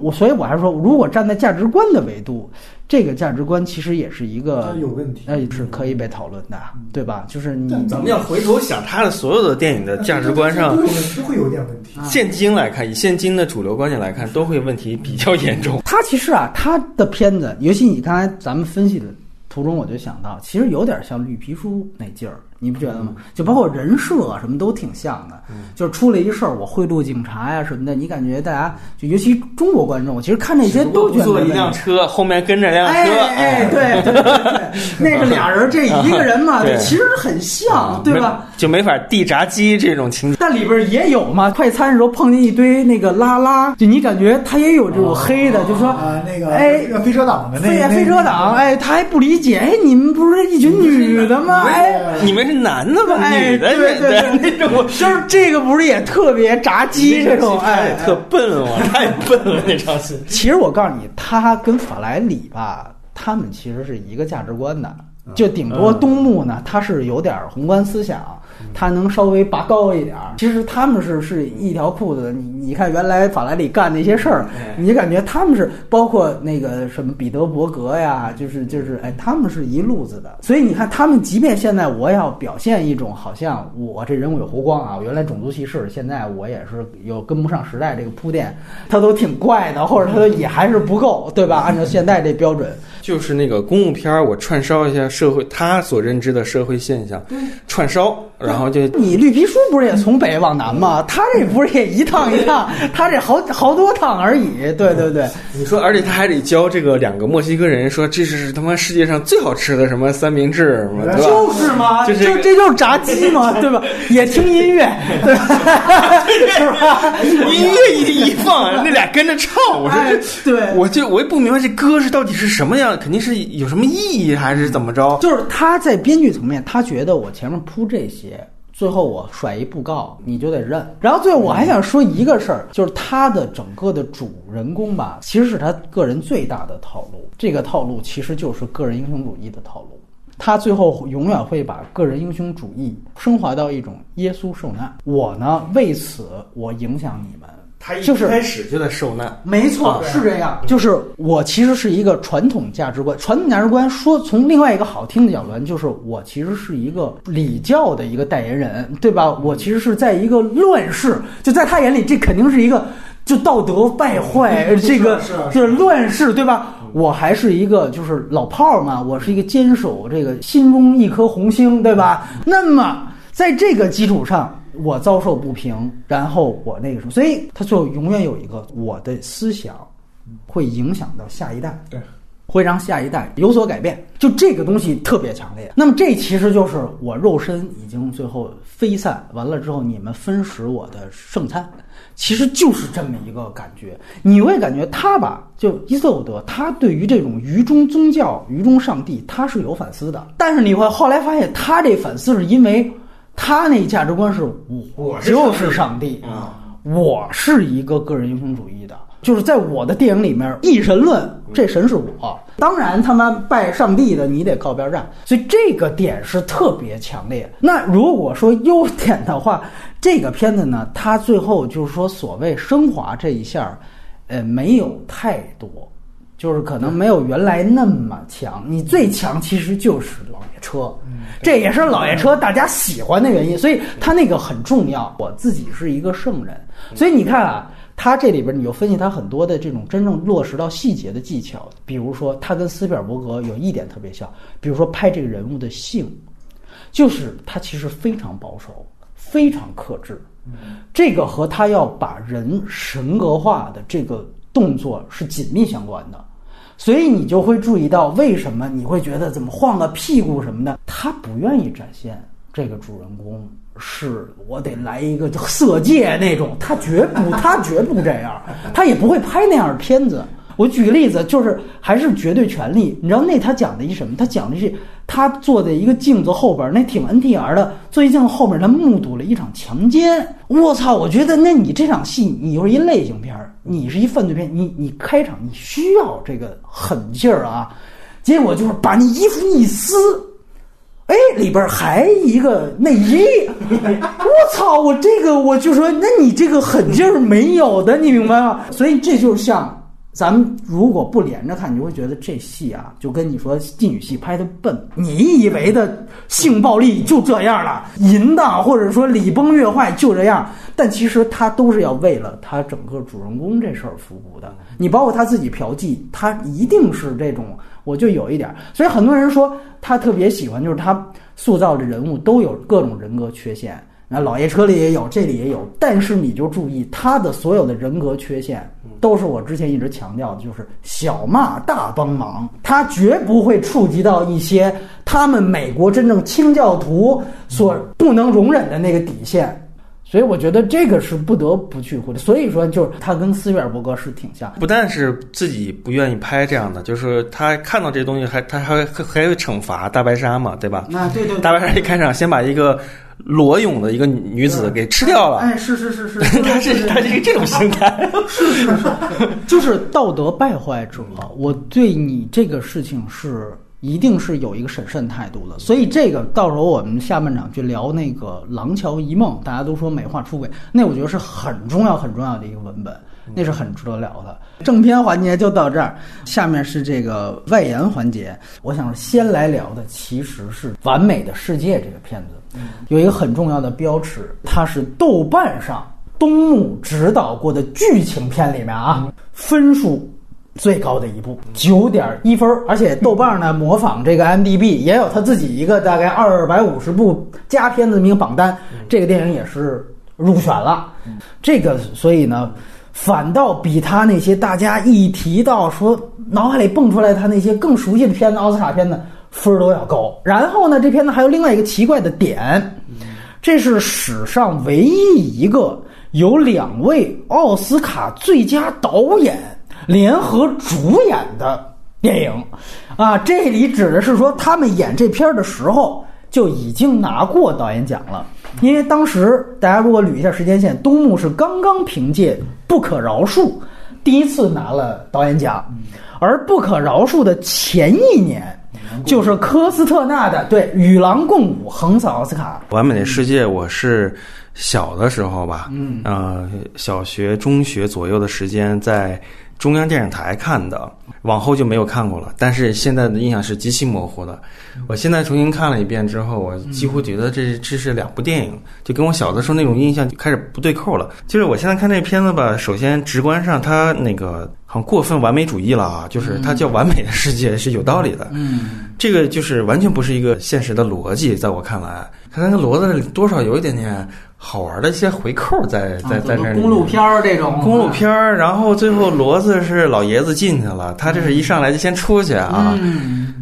[SPEAKER 3] 我所以我还是说，如果站在价值观的维度，这个价值观其实也是一个
[SPEAKER 4] 它有问题
[SPEAKER 3] 哎，是可以被讨论的，对吧？就是你
[SPEAKER 2] 咱们要回头想他的所有的电影的价值观上
[SPEAKER 4] 都会有点问题。
[SPEAKER 2] 现今来看，以现今的主流观点来看，都会问题比较严重。
[SPEAKER 3] 他其实啊，他的片子，尤其你刚才咱们分析的途中，我就想到，其实有点像绿皮书那劲儿，你不觉得吗？就包括人设啊什么都挺像的。就是出了一事儿，我贿赂警察呀、什么的，你感觉大家就尤其中国观众，其实看那些都觉得
[SPEAKER 2] 坐一辆车，后面跟着辆车，
[SPEAKER 3] 哎哎，对对对对，那个俩人这一个人嘛，其实很像，对吧？
[SPEAKER 2] 就没法地炸鸡这种情节。
[SPEAKER 3] 但里边也有嘛，快餐的时候碰见一堆那个拉拉，就你感觉他也有这种黑的，就说
[SPEAKER 4] 啊，那个
[SPEAKER 3] 哎
[SPEAKER 4] 飞车党的那那
[SPEAKER 3] 飞飞车党，哎，他还不理解，哎，你们不是一群女的吗？哎。
[SPEAKER 2] 你们是男的吧？
[SPEAKER 3] 哎，
[SPEAKER 2] 女的
[SPEAKER 3] 对对对，
[SPEAKER 2] 那种，
[SPEAKER 3] 就是这个不是也特别炸鸡这种，哎，
[SPEAKER 2] 特 笨了，太笨了那场戏。
[SPEAKER 3] 其实我告诉你，他跟法莱里吧，他们其实是一个价值观的，就顶多东木呢，他是有点宏观思想，他能稍微拔高一点儿。其实他们是是一条裤子的。你你看原来法拉利干那些事儿，你感觉他们是包括那个什么彼得伯格呀，就是就是哎，他们是一路子的。所以你看，他们即便现在我要表现一种好像我这人物有弧光啊，我原来种族歧视，现在我也是有跟不上时代这个铺垫，他都挺怪的，或者他也还是不够，对吧？按照现在这标准，
[SPEAKER 2] 就是那个公务片儿，我串烧一下社会他所认知的社会现象，串烧，然后就
[SPEAKER 3] 你绿皮书不是也从北往南吗？他这不是也一趟一趟，他这好好多趟而已。对对对，
[SPEAKER 2] 你说，而且他还得教这个两个墨西哥人说这是他妈世界上最好吃的什么三明治什么，对吧？
[SPEAKER 3] 就是嘛，
[SPEAKER 2] 就是
[SPEAKER 3] 这这就是炸鸡嘛，对吧？也听音乐，对吧？是吧？
[SPEAKER 2] 音乐一一放，那俩跟着唱，我说
[SPEAKER 3] 哎
[SPEAKER 2] 这，
[SPEAKER 3] 对
[SPEAKER 2] 我就我也不明白这歌是到底是什么样，肯定是有什么意义还是怎么着？
[SPEAKER 3] 就是他在编剧层面，他觉得我前面铺这些，最后我甩一布告，你就得认。然后最后我还想说一个事儿，就是他的整个的主人公吧，其实是他个人最大的套路。这个套路其实就是个人英雄主义的套路。他最后永远会把个人英雄主义升华到一种耶稣受难。我呢，为此我影响你们。
[SPEAKER 2] 他一
[SPEAKER 3] 就是
[SPEAKER 2] 开始就在受难，
[SPEAKER 3] 没错，是这样。就是我其实是一个传统价值观，传统价值观说从另外一个好听的角度来，就是我其实是一个礼教的一个代言人，对吧？我其实是在一个乱世，就在他眼里，这肯定是一个就道德败坏，这个
[SPEAKER 4] 是
[SPEAKER 3] 乱世，对吧？我还是一个就是老炮儿嘛，我是一个坚守这个心中一颗红星，对吧？那么在这个基础上，我遭受不平，然后我那个什么，所以他最后永远有一个我的思想会影响到下一代，
[SPEAKER 4] 对，
[SPEAKER 3] 会让下一代有所改变。就这个东西特别强烈。那么这其实就是我肉身已经最后飞散完了之后，你们分食我的圣餐。其实就是这么一个感觉，你会感觉他吧，就伊瑟伍德，他对于这种愚忠宗教、愚忠上帝，他是有反思的。但是你会后来发现，他这反思是因为他那价值观是我就是上帝。
[SPEAKER 2] 啊，
[SPEAKER 3] 我是一个个人英雄主义的，就是在我的电影里面，一神论，这神是我。当然，他妈拜上帝的，你得靠边站，所以这个点是特别强烈。那如果说优点的话，这个片子呢，它最后就是说所谓升华这一下，呃，没有太多，就是可能没有原来那么强。你最强其实就是老爷车，这也是老爷车大家喜欢的原因，所以他那个很重要。我自己是一个圣人，所以你看啊。他这里边你就分析他很多的这种真正落实到细节的技巧，比如说他跟斯皮尔伯格有一点特别像，比如说拍这个人物的性，就是他其实非常保守，非常克制，这个和他要把人神格化的这个动作是紧密相关的。所以你就会注意到，为什么你会觉得怎么晃个屁股什么的，他不愿意展现这个主人公是我得来一个色戒那种，他绝不，他绝不这样，他也不会拍那样的片子。我举个例子，就是还是绝对权力，你知道那他讲的一什么？他讲的是他坐在一个镜子后边，那挺 NTR 的，坐一镜子后边，他目睹了一场强奸。我操！我觉得那你这场戏，你又是一类型片，你是一犯罪片，你你开场你需要这个狠劲儿啊，结果就是把你衣服一撕，哎，里边还一个内衣，我操！我这个我就说，那你这个狠劲儿没有的，你明白吗？所以这就是像咱们如果不连着看，你就会觉得这戏啊，就跟你说妓女戏拍的笨。你以为的性暴力就这样了，淫荡或者说礼崩乐坏就这样，但其实他都是要为了他整个主人公这事儿服务的。你包括他自己嫖妓，他一定是这种。我就有一点，所以很多人说他特别喜欢，就是他塑造的人物都有各种人格缺陷。那老爷车里也有，这里也有，但是你就注意他的所有的人格缺陷，都是我之前一直强调的，就是小骂大帮忙，他绝不会触及到一些他们美国真正清教徒所不能容忍的那个底线。所以我觉得这个是不得不去忽略。所以说，就是他跟斯皮尔伯格是挺像。
[SPEAKER 2] 不但是自己不愿意拍这样的，就是他看到这东西还他还还还会惩罚大白鲨嘛，对吧？
[SPEAKER 3] 那对对，
[SPEAKER 2] 大白鲨一开场先把一个裸泳的一个女子给吃掉了。
[SPEAKER 3] 哎，是是是是，
[SPEAKER 2] 他是他是一个这种心态。
[SPEAKER 3] 是 是是，就是道德败坏者。我对你这个事情是。一定是有一个审慎态度的，所以这个到时候我们下半场去聊那个《廊桥遗梦》，大家都说美化出轨，那我觉得是很重要很重要的一个文本，那是很值得聊的。正片环节就到这儿，下面是这个外延环节。我想先来聊的其实是《完美的世界》这个片子，有一个很重要的标尺，它是豆瓣上东木指导过的剧情片里面啊分数。最高的一部九点一分，而且豆瓣呢模仿这个 MDB 也有他自己一个大概二百五十部佳片的一个榜单，这个电影也是入选了。这个所以呢，反倒比他那些大家一提到说脑海里蹦出来他那些更熟悉的片子奥斯卡片呢分都要高。然后呢，这片子还有另外一个奇怪的点，这是史上唯一一个有两位奥斯卡最佳导演。联合主演的电影，啊，这里指的是说他们演这片儿的时候就已经拿过导演奖了。因为当时大家如果捋一下时间线，东木是刚刚凭借《不可饶恕》第一次拿了导演奖，而《不可饶恕》的前一年就是科斯特纳的对《与狼共舞》横扫奥斯卡。
[SPEAKER 2] 完美的世界，我是小的时候吧，嗯，呃，小学、中学左右的时间在。中央电视台看的，往后就没有看过了。但是现在的印象是极其模糊的。我现在重新看了一遍之后，我几乎觉得这这是两部电影，就跟我小的时候那种印象就开始不对扣了。就是我现在看这片子吧，首先直观上它那个很过分完美主义了啊，就是它叫完美的世界是有道理的。
[SPEAKER 3] 嗯，
[SPEAKER 2] 这个就是完全不是一个现实的逻辑，在我看来，它那个骡子多少有一点点。好玩的一些回扣在在在那
[SPEAKER 3] 公路片儿这种。
[SPEAKER 2] 公路片儿，然后最后骡子是老爷子进去了，他这是一上来就先出去啊，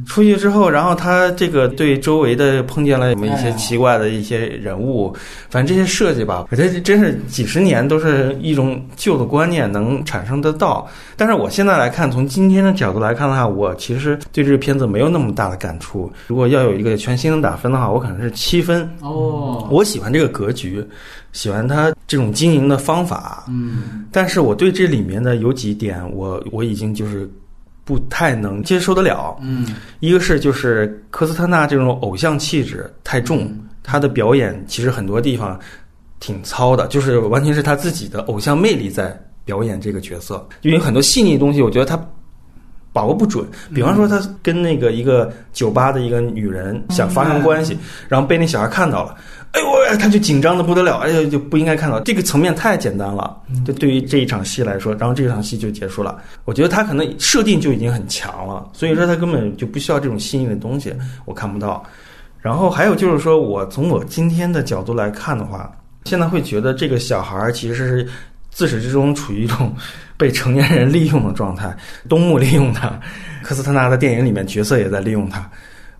[SPEAKER 2] 出去之后，然后他这个对周围的碰见了什么一些奇怪的一些人物，反正这些设计吧，我觉得真是几十年都是一种旧的观念能产生得到。但是我现在来看，从今天的角度来看的话，我其实对这个片子没有那么大的感触。如果要有一个全新的打分的话，我可能是七分。
[SPEAKER 3] 哦，
[SPEAKER 2] 我喜欢这个格局。喜欢他这种经营的方法，
[SPEAKER 3] 嗯，
[SPEAKER 2] 但是我对这里面的有几点，我我已经就是不太能接受得了，
[SPEAKER 3] 嗯，
[SPEAKER 2] 一个是就是科斯特纳这种偶像气质太重，他的表演其实很多地方挺糙的，就是完全是他自己的偶像魅力在表演这个角色，因为很多细腻的东西，我觉得他把握不准。比方说，他跟那个一个酒吧的一个女人想发生关系，然后被那小孩看到了。哎呦，他就紧张的不得了，哎呦，就不应该看到这个层面太简单了。就对于这一场戏来说，然后这场戏就结束了。我觉得他可能设定就已经很强了，所以说他根本就不需要这种细腻的东西，我看不到。然后还有就是说，我从我今天的角度来看的话，现在会觉得这个小孩其实是自始至终处于一种被成年人利用的状态。东木利用他，科斯特纳的电影里面角色也在利用他。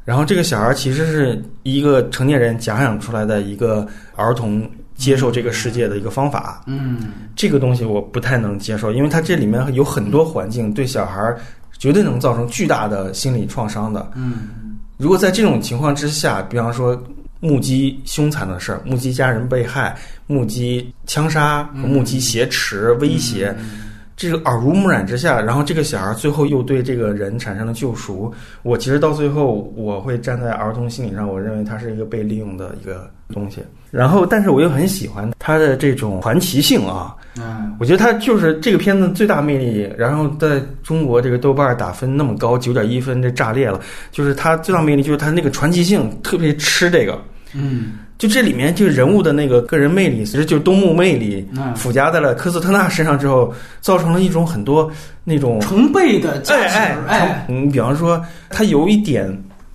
[SPEAKER 2] 然后这个小孩其实是一个成年人假想出来的一个儿童接受这个世界的一个方法。
[SPEAKER 3] 嗯，
[SPEAKER 2] 这个东西我不太能接受，因为它这里面有很多环境对小孩绝对能造成巨大的心理创伤的。
[SPEAKER 3] 嗯，
[SPEAKER 2] 如果在这种情况之下，比方说目击凶残的事儿，目击家人被害，目击枪杀和目击挟持威胁。这个耳濡目染之下，然后这个小孩最后又对这个人产生了救赎。我其实到最后，我会站在儿童心理上，我认为他是一个被利用的一个东西。然后，但是我又很喜欢他的这种传奇性啊。
[SPEAKER 3] 嗯，
[SPEAKER 2] 我觉得他就是这个片子最大魅力。然后在中国这个豆瓣打分那么高，九点一分，这炸裂了。就是他最大魅力就是他那个传奇性，特别吃这个。
[SPEAKER 3] 嗯，
[SPEAKER 2] 就这里面这个人物的那个个人魅力，其实就是东木魅力
[SPEAKER 3] 嗯
[SPEAKER 2] 附加在了科斯特纳身上之后，造成了一种很多那种
[SPEAKER 3] 成倍的价值，
[SPEAKER 2] 哎
[SPEAKER 3] 哎，
[SPEAKER 2] 你，比方说他有一点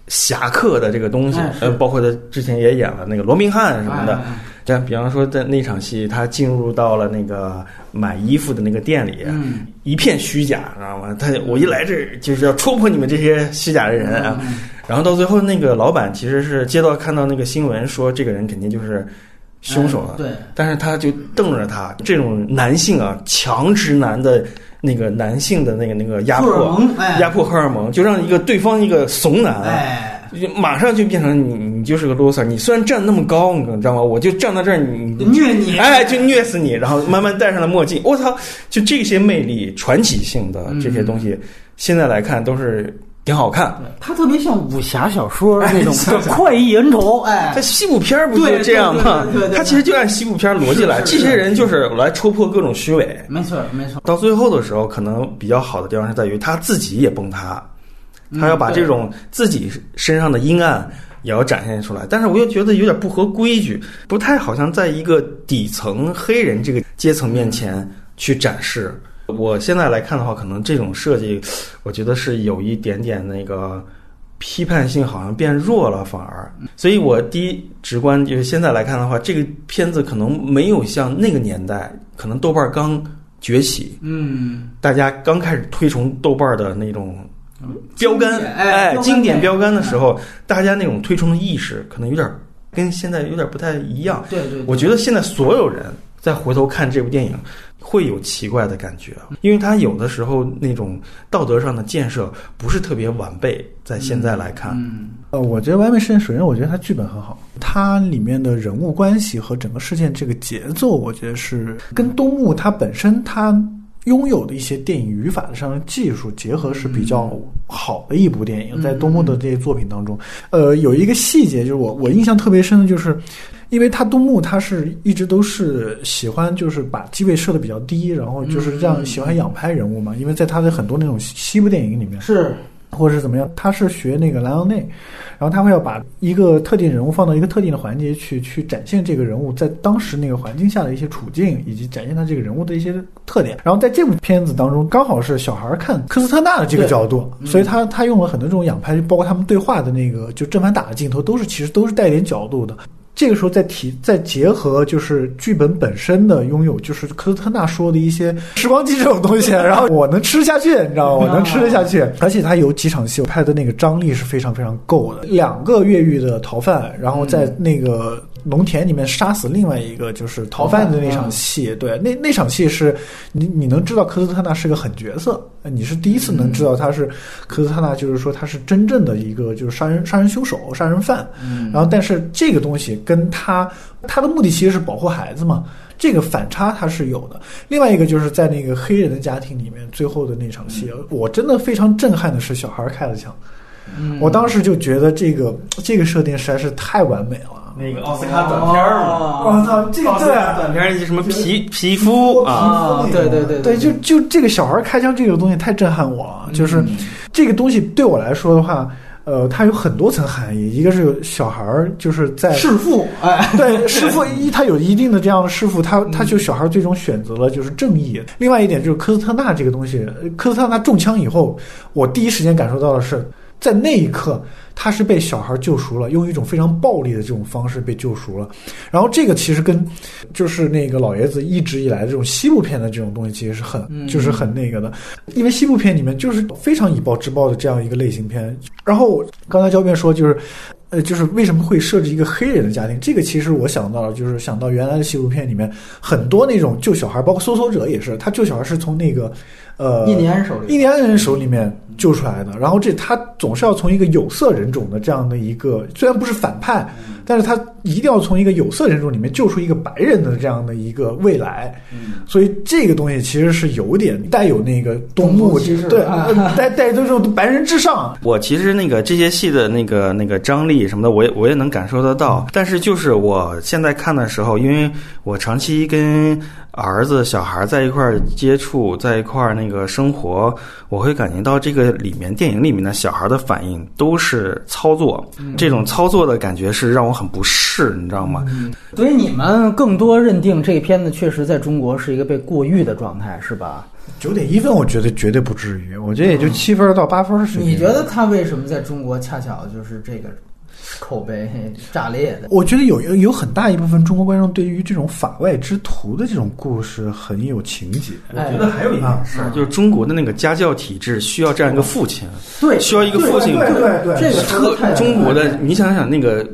[SPEAKER 2] 侠客的这个东西呃，包括他之前也演了那个罗宾汉什么的
[SPEAKER 3] 哎。哎
[SPEAKER 2] 这样，比方说在那场戏，他进入到了那个买衣服的那个店里，
[SPEAKER 3] 嗯，
[SPEAKER 2] 一片虚假，知道吗？他我一来这儿就是要戳破你们这些虚假的人啊。
[SPEAKER 3] 嗯
[SPEAKER 2] 然后到最后，那个老板其实是接到看到那个新闻说这个人肯定就是凶手了，
[SPEAKER 3] 哎对，
[SPEAKER 2] 但是他就瞪着他，这种男性啊，强直男的那个男性的那个那个压迫，
[SPEAKER 3] 哎，
[SPEAKER 2] 压迫荷尔蒙，就让一个对方一个怂男，
[SPEAKER 3] 哎，
[SPEAKER 2] 马上就变成你，你就是个 loser。你虽然站那么高，你知道吗？我就站到这儿，你你
[SPEAKER 3] 虐你，
[SPEAKER 2] 哎，就虐死你，然后慢慢戴上了墨镜。我操！就这些魅力、传奇性的这些东西，现在来看都是挺好看。
[SPEAKER 3] 对他特别像武侠小说
[SPEAKER 2] 哎
[SPEAKER 3] 那种 快意恩仇，哎
[SPEAKER 2] 在，西部片不就
[SPEAKER 3] 对
[SPEAKER 2] 这样吗
[SPEAKER 3] 对对对对？对
[SPEAKER 2] 他其实就按西部片逻辑来，这些人就是来戳破各种虚伪。
[SPEAKER 3] 没错没错，
[SPEAKER 2] 到最后的时候，可能比较好的地方是在于他自己也崩塌，
[SPEAKER 3] 嗯
[SPEAKER 2] 他要把这种自己身上的阴暗也要展现出来。但是我又觉得有点不合规矩，不太好像在一个底层黑人这个阶层面前去展示。我现在来看的话，可能这种设计，我觉得是有一点点那个批判性，好像变弱了，反而。所以我第一直观就是现在来看的话，这个片子可能没有像那个年代，可能豆瓣刚崛起，
[SPEAKER 3] 嗯，
[SPEAKER 2] 大家刚开始推崇豆瓣的那种标杆，
[SPEAKER 3] 哎
[SPEAKER 2] 经典标杆的时候，大家那种推崇的意识可能有点跟现在有点不太一样。
[SPEAKER 3] 对对，对
[SPEAKER 2] 我觉得现在所有人再回头看这部电影，会有奇怪的感觉，因为他有的时候那种道德上的建设不是特别完备，在现在来看，
[SPEAKER 3] 嗯
[SPEAKER 4] 呃，我觉得《完美事件》首先，我觉得它剧本很好，它里面的人物关系和整个事件这个节奏，我觉得是跟东木它本身它拥有的一些电影语法上的技术结合是比较好的一部电影，在东木的这些作品当中，呃，有一个细节就是我我印象特别深的就是。因为他东木他是一直都是喜欢就是把机位设的比较低，然后就是这样喜欢仰拍人物嘛。因为在他的很多那种西西部电影里面，
[SPEAKER 3] 是
[SPEAKER 4] 或者是怎么样，他是学那个莱昂内，然后他会要把一个特定人物放到一个特定的环节去，去展现这个人物在当时那个环境下的一些处境，以及展现他这个人物的一些特点。然后在这部片子当中，刚好是小孩看科斯特纳的这个角度，所以他他用了很多这种仰拍，包括他们对话的那个就正反打的镜头，都是其实都是带点角度的。这个时候再提再结合就是剧本本身的拥有，就是科斯特纳说的一些时光机这种东西，然后我能吃下去，你知道吗？我能吃得下去，而且他有几场戏拍的那个张力是非常非常够的。两个越狱的逃犯，然后在那个农田里面杀死另外一个就是逃犯的那场戏，对，那那场戏是你你能知道科斯特纳是个狠角色，你是第一次能知道他是科斯特纳，就是说他是真正的一个就是杀人杀人凶手、杀人犯。然后，但是这个东西跟他他的目的其实是保护孩子嘛，这个反差他是有的。另外一个就是在那个黑人的家庭里面，最后的那场戏，我真的非常震撼的是小孩开的枪，
[SPEAKER 3] 嗯
[SPEAKER 4] 我当时就觉得这个这个设定实在是太完美了。
[SPEAKER 2] 那个奥斯卡短片儿嘛，
[SPEAKER 4] 我操，这个
[SPEAKER 2] 短片儿什么皮皮肤啊，
[SPEAKER 3] 啊，对对对
[SPEAKER 4] 对，就就这个小孩开枪这个东西太震撼我了，就是这个东西对我来说的话。呃，它有很多层含义，一个是有小孩儿就是在
[SPEAKER 3] 弑父，哎，
[SPEAKER 4] 对 弑父一，他有一定的这样的弑父，他他就小孩最终选择了就是正义。另外一点就是科斯特纳这个东西，呃科斯特纳中枪以后，我第一时间感受到的是，在那一刻他是被小孩救赎了，用一种非常暴力的这种方式被救赎了。然后这个其实跟就是那个老爷子一直以来的这种西部片的这种东西其实是很就是很那个的，因为西部片里面就是非常以暴制暴的这样一个类型片。然后刚才焦辩说就是。呃，就是为什么会设置一个黑人的家庭？这个其实我想到了，就是想到原来的西部片里面很多那种救小孩，包括搜索者也是，他救小孩是从那个呃
[SPEAKER 3] 印第安手里
[SPEAKER 4] 印第安人手里面救出来的。然后这他总是要从一个有色人种的这样的一个，虽然不是反派，但是他一定要从一个有色人种里面救出一个白人的这样的一个未来。所以这个东西其实是有点带有那个东木对，
[SPEAKER 3] 啊
[SPEAKER 4] 呃带带这种白人至上。
[SPEAKER 2] 我其实那个这些戏的那个那个张力什么的，我也我也能感受得到。但是就是我现在看的时候，因为我长期跟儿子、小孩在一块儿接触，在一块儿那个生活，我会感觉到这个里面电影里面的小孩的反应都是操作，这种操作的感觉是让我很不适，你知道吗？
[SPEAKER 3] 所以你们更多认定这个片子确实在中国是一个被过誉的状态，是吧？
[SPEAKER 4] 九点一分，我觉得绝对不至于，我觉得也就七分到八分水平。
[SPEAKER 3] 你觉得他为什么在中国恰巧就是这个口碑炸裂的？
[SPEAKER 4] 我觉得有有有很大一部分中国观众对于这种法外之徒的这种故事很有情节。
[SPEAKER 3] 哎
[SPEAKER 2] 我觉得还有一件事，就是中国的那个家教体制需要这样一个父亲，
[SPEAKER 3] 对，
[SPEAKER 2] 需要一个父亲
[SPEAKER 4] 对对对
[SPEAKER 3] 这个特
[SPEAKER 2] 中国的，你想想那个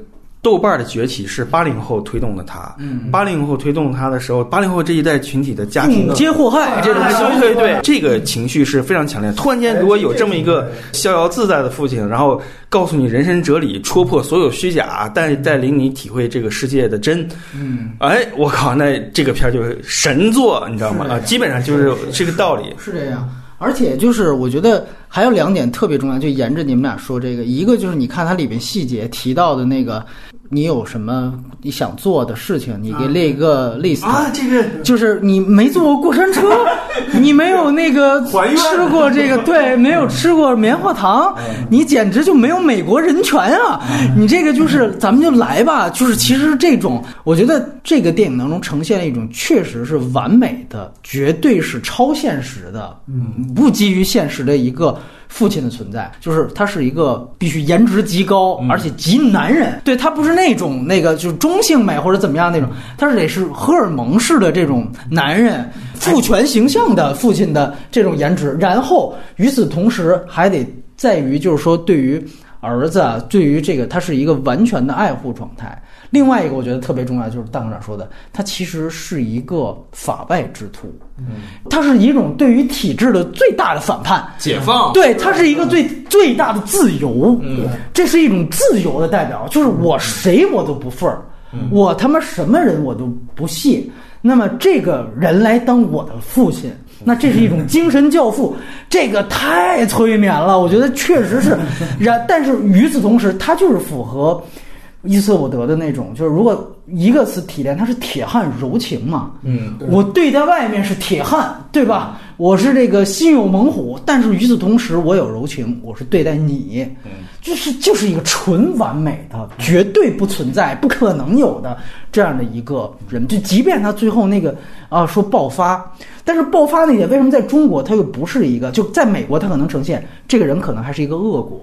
[SPEAKER 2] 豆瓣的崛起是八零后推动的它，
[SPEAKER 3] 嗯。
[SPEAKER 2] 八零后推动它的时候，八零后这一代群体的家庭
[SPEAKER 3] 父母皆祸害这种
[SPEAKER 2] 对对对，这个情绪是非常强烈。的。突然间，如果有这么一个逍遥自在的父亲，然后告诉你人生哲理，戳破所有虚假，带带领你体会这个世界的真，
[SPEAKER 3] 嗯，
[SPEAKER 2] 哎，我靠，那这个片儿就是神作，你知道吗？啊，基本上就是。这个道理。
[SPEAKER 3] 是这样。而且就是我觉得还有两点特别重要，就沿着你们俩说这个，一个就是你看它里边细节提到的那个，你有什么你想做的事情，你给列一个 list
[SPEAKER 2] 啊，这个
[SPEAKER 3] 就是你没坐过过山车，你没有那个吃过这个，对，没有吃过棉花糖，你简直就没有美国人权啊！你这个就是，咱们就来吧。就是其实这种，我觉得这个电影当中呈现了一种确实是完美的，绝对是超现实的，嗯，不基于现实的一个。父亲的存在，就是他是一个必须颜值极高，而且极男人。对他不是那种那个就是中性美或者怎么样那种，他是得是荷尔蒙式的这种男人，父权形象的父亲的这种颜值。然后与此同时，还得在于就是说对于儿子，啊，对于这个他是一个完全的爱护状态。另外一个我觉得特别重要，就是大科长说的，他其实是一个法外之徒，他是一种对于体制的最大的反叛。
[SPEAKER 2] 解放，
[SPEAKER 3] 对，他是一个最最大的自由，
[SPEAKER 2] 嗯，
[SPEAKER 3] 这是一种自由的代表，就是我谁我都不忿儿，我他妈什么人我都不屑。那么这个人来当我的父亲，那这是一种精神教父，这个太催眠了，我觉得确实是。然，但是与此同时，他就是符合伊瑟伍德的那种，就是如果一个词提炼，他是铁汉柔情嘛，
[SPEAKER 2] 嗯，
[SPEAKER 3] 我对待外面是铁汉，对吧？我是这个心有猛虎，但是与此同时，我有柔情，我是对待你，就是就是一个纯完美的，绝对不存在、不可能有的这样的一个人。就即便他最后那个啊说爆发，但是爆发那点为什么在中国他又不是一个？就在美国他可能呈现这个人可能还是一个恶果。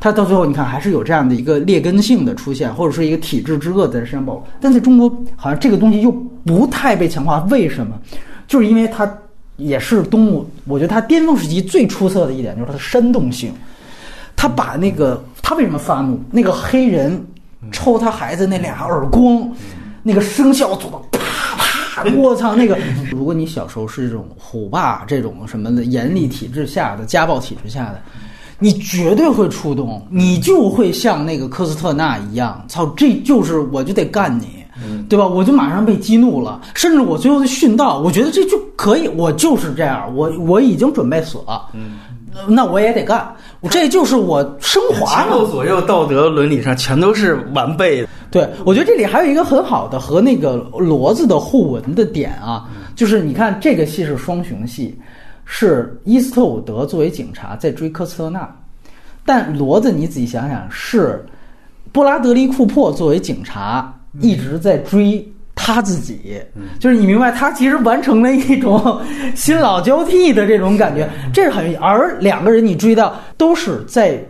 [SPEAKER 3] 他到最后，你看还是有这样的一个劣根性的出现，或者说一个体制之恶在身上暴露。但在中国，好像这个东西又不太被强化。为什么？就是因为它也是东吴，我觉得它巅峰时期最出色的一点就是它的煽动性。他把那个他为什么发怒？那个黑人抽他孩子那俩耳光，那个声效做的啪啪，我操！那个，如果你小时候是这种虎爸这种什么的严厉体制下的家暴体制下的。你绝对会触动，你就会像那个科斯特纳一样，操，这就是我就得干你，对吧？我就马上被激怒了，甚至我最后的殉道，我觉得这就可以，我就是这样，我我已经准备死了，嗯。那我也得干，这就是我升华
[SPEAKER 2] 前
[SPEAKER 3] 了。
[SPEAKER 2] 后左右道德伦理上全都是完备的。
[SPEAKER 3] 对，我觉得这里还有一个很好的和那个骡子的互文的点啊，就是你看这个戏是双雄戏，是伊斯特伍德作为警察在追科斯特纳，但骡子你仔细想想是布拉德利库珀作为警察一直在追。他自己，就是你明白，他其实完成了一种新老交替的这种感觉，这是很。而两个人你注意到都是在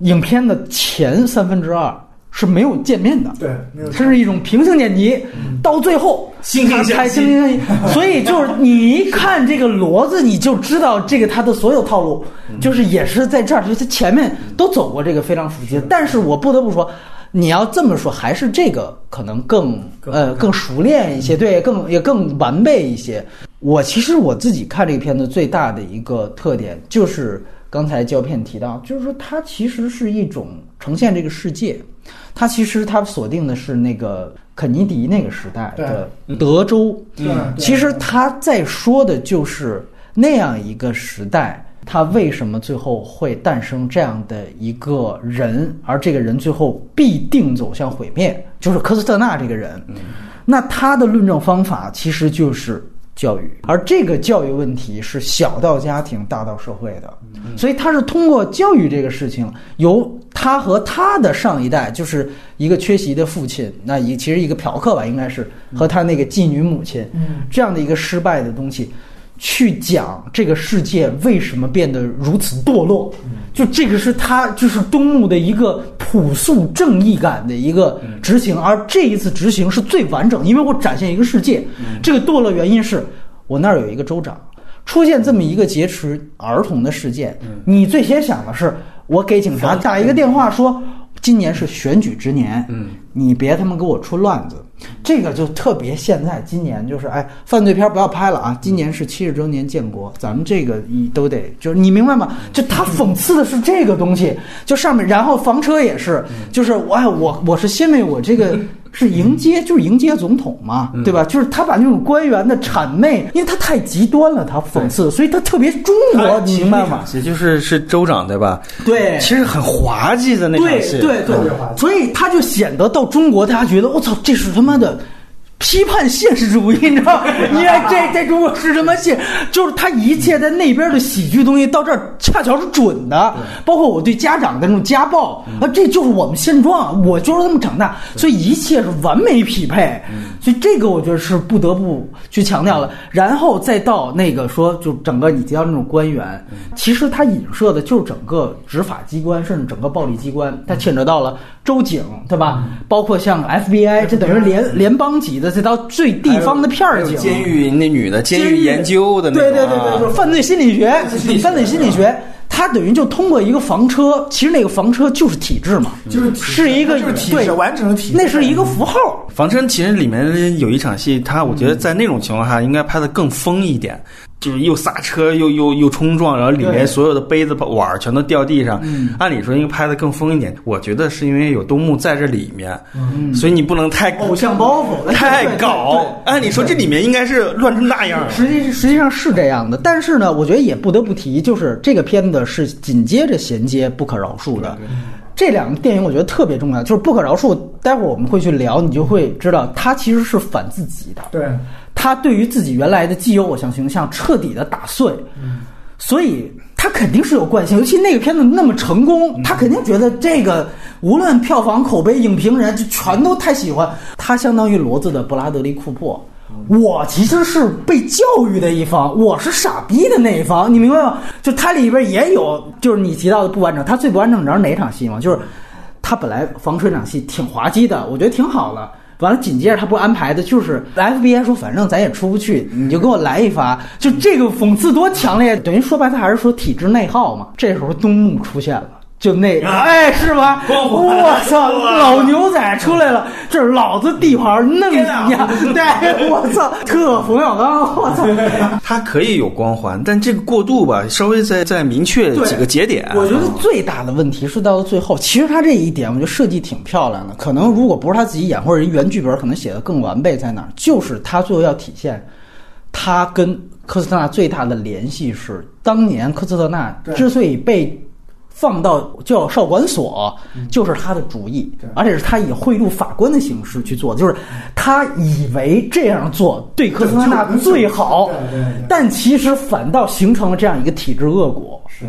[SPEAKER 3] 影片的前三分之二是没有见面的，
[SPEAKER 4] 对，没有
[SPEAKER 3] 它是一种平行剪辑，到最后
[SPEAKER 2] 惺惺相惜
[SPEAKER 3] 他才惺惺相惜。所以就是你一看这个骡子，你就知道这个他的所有套路，就是也是在这儿，就是他前面都走过这个非常熟悉的。但是我不得不说。你要这么说，还是这个可能更呃更熟练一些，对，更也更完备一些。我其实我自己看这个片子最大的一个特点就是刚才胶片提到，就是说它其实是一种呈现这个世界，它其实它锁定的是那个肯尼迪那个时代的德州，
[SPEAKER 4] 嗯。
[SPEAKER 3] 其实他在说的就是那样一个时代，他为什么最后会诞生这样的一个人，而这个人最后必定走向毁灭，就是科斯特纳这个人。那他的论证方法其实就是教育，而这个教育问题是小到家庭，大到社会的，所以他是通过教育这个事情，由他和他的上一代，就是一个缺席的父亲，那一其实一个嫖客吧，应该是和他那个妓女母亲，这样的一个失败的东西。去讲这个世界为什么变得如此堕落，就这个是他就是东木的一个朴素正义感的一个执行，而这一次执行是最完整，因为我展现一个世界，这个堕落原因是我那儿有一个州长出现这么一个劫持儿童的事件，你最先想的是我给警察打一个电话说。今年是选举之年，嗯，你别他妈给我出乱子，这个就特别现在今年就是哎，犯罪片不要拍了啊！今年是七十周年建国，咱们这个一都得就是你明白吗？就他讽刺的是这个东西，就上面，然后房车也是，就是我哎我我是因为我这个是迎接就是迎接总统嘛，对吧？就是他把那种官员的谄媚，因为他太极端了，他讽刺，所以他特别中国，你明白吗？
[SPEAKER 2] 也就是是州长对吧？
[SPEAKER 3] 对
[SPEAKER 2] 其实很滑稽的那场
[SPEAKER 3] 对，对对，所以他就显得到中国，大家觉得我操，这是他妈的。批判现实主义，你知道吗？你看这在中国是什么现？就是他一切在那边的喜剧东西到这儿恰巧是准的，包括我对家长的那种家暴，啊，这就是我们现状，我就是这么长大，所以一切是完美匹配。所以这个我觉得是不得不去强调了。然后再到那个说，就整个你提到那种官员，其实它影射的就是整个执法机关，甚至整个暴力机关，它牵扯到了州警，对吧？包括像 FBI，这等于联联邦级的，再到最地方的片儿警，
[SPEAKER 2] 监狱那女的监狱研究的那
[SPEAKER 3] 对
[SPEAKER 2] 种啊
[SPEAKER 3] 对对对，就是犯罪心理学，犯罪心理学。它等于就通过一个房车，其实那个房车就是体制嘛，
[SPEAKER 4] 就是
[SPEAKER 3] 是一个
[SPEAKER 4] 就是体制
[SPEAKER 3] 对
[SPEAKER 4] 完整的体制
[SPEAKER 3] 那是一个符号。
[SPEAKER 2] 房车其实里面有一场戏，他我觉得在那种情况下应该拍的更疯一点，就是又刹车又又又冲撞，然后里面所有的杯子碗儿全都掉地上。按理说应该拍的更疯一点，我觉得是因为有东木在这里面，所以你不能太
[SPEAKER 3] 偶像包袱
[SPEAKER 2] 太搞。按理说这里面应该是乱成那样。
[SPEAKER 3] 实际实际上是这样的，但是呢，我觉得也不得不提，就是这个片子是紧接着衔接《不可饶恕》的。这两个电影我觉得特别重要，就是《不可饶恕》，待会儿我们会去聊，你就会知道它其实是反自己的。
[SPEAKER 4] 对，
[SPEAKER 3] 他对于自己原来的既有偶像形象彻底的打碎，所以他肯定是有惯性。尤其那个片子那么成功，他肯定觉得这个无论票房、口碑、影评人就全都太喜欢。他相当于骡子的布拉德利·库珀。我其实是被教育的一方，我是傻逼的那一方，你明白吗？就它里边也有，就是你提到的不完整。它最不完整，你知道是哪场戏吗？就是他本来房车那场戏挺滑稽的，我觉得挺好的。完了，紧接着他不安排的就是 FBI 说，反正咱也出不去，你就给我来一发，就这个讽刺多强烈，等于说白了还是说体制内耗嘛。这时候东木出现了。就那个，哎，是吧？我操，老牛仔出来了，这是老子地盘，弄你呀！对，我操，特冯小刚，我操！
[SPEAKER 2] 他可以有光环，但这个过渡吧，稍微再再明确几个节点。
[SPEAKER 3] 我觉得最大的问题是到了最后，其实他这一点我觉得设计挺漂亮的。可能如果不是他自己演，或者人原剧本可能写的更完备，在哪儿？就是他最后要体现他跟科斯特纳最大的联系是，当年科斯特纳之所以被。放到叫少管所，就是他的主意，而且是他以贿赂法官的形式去做，就是他以为这样做对科斯特纳最好，但其实反倒形成了这样一个体制恶果。
[SPEAKER 4] 是，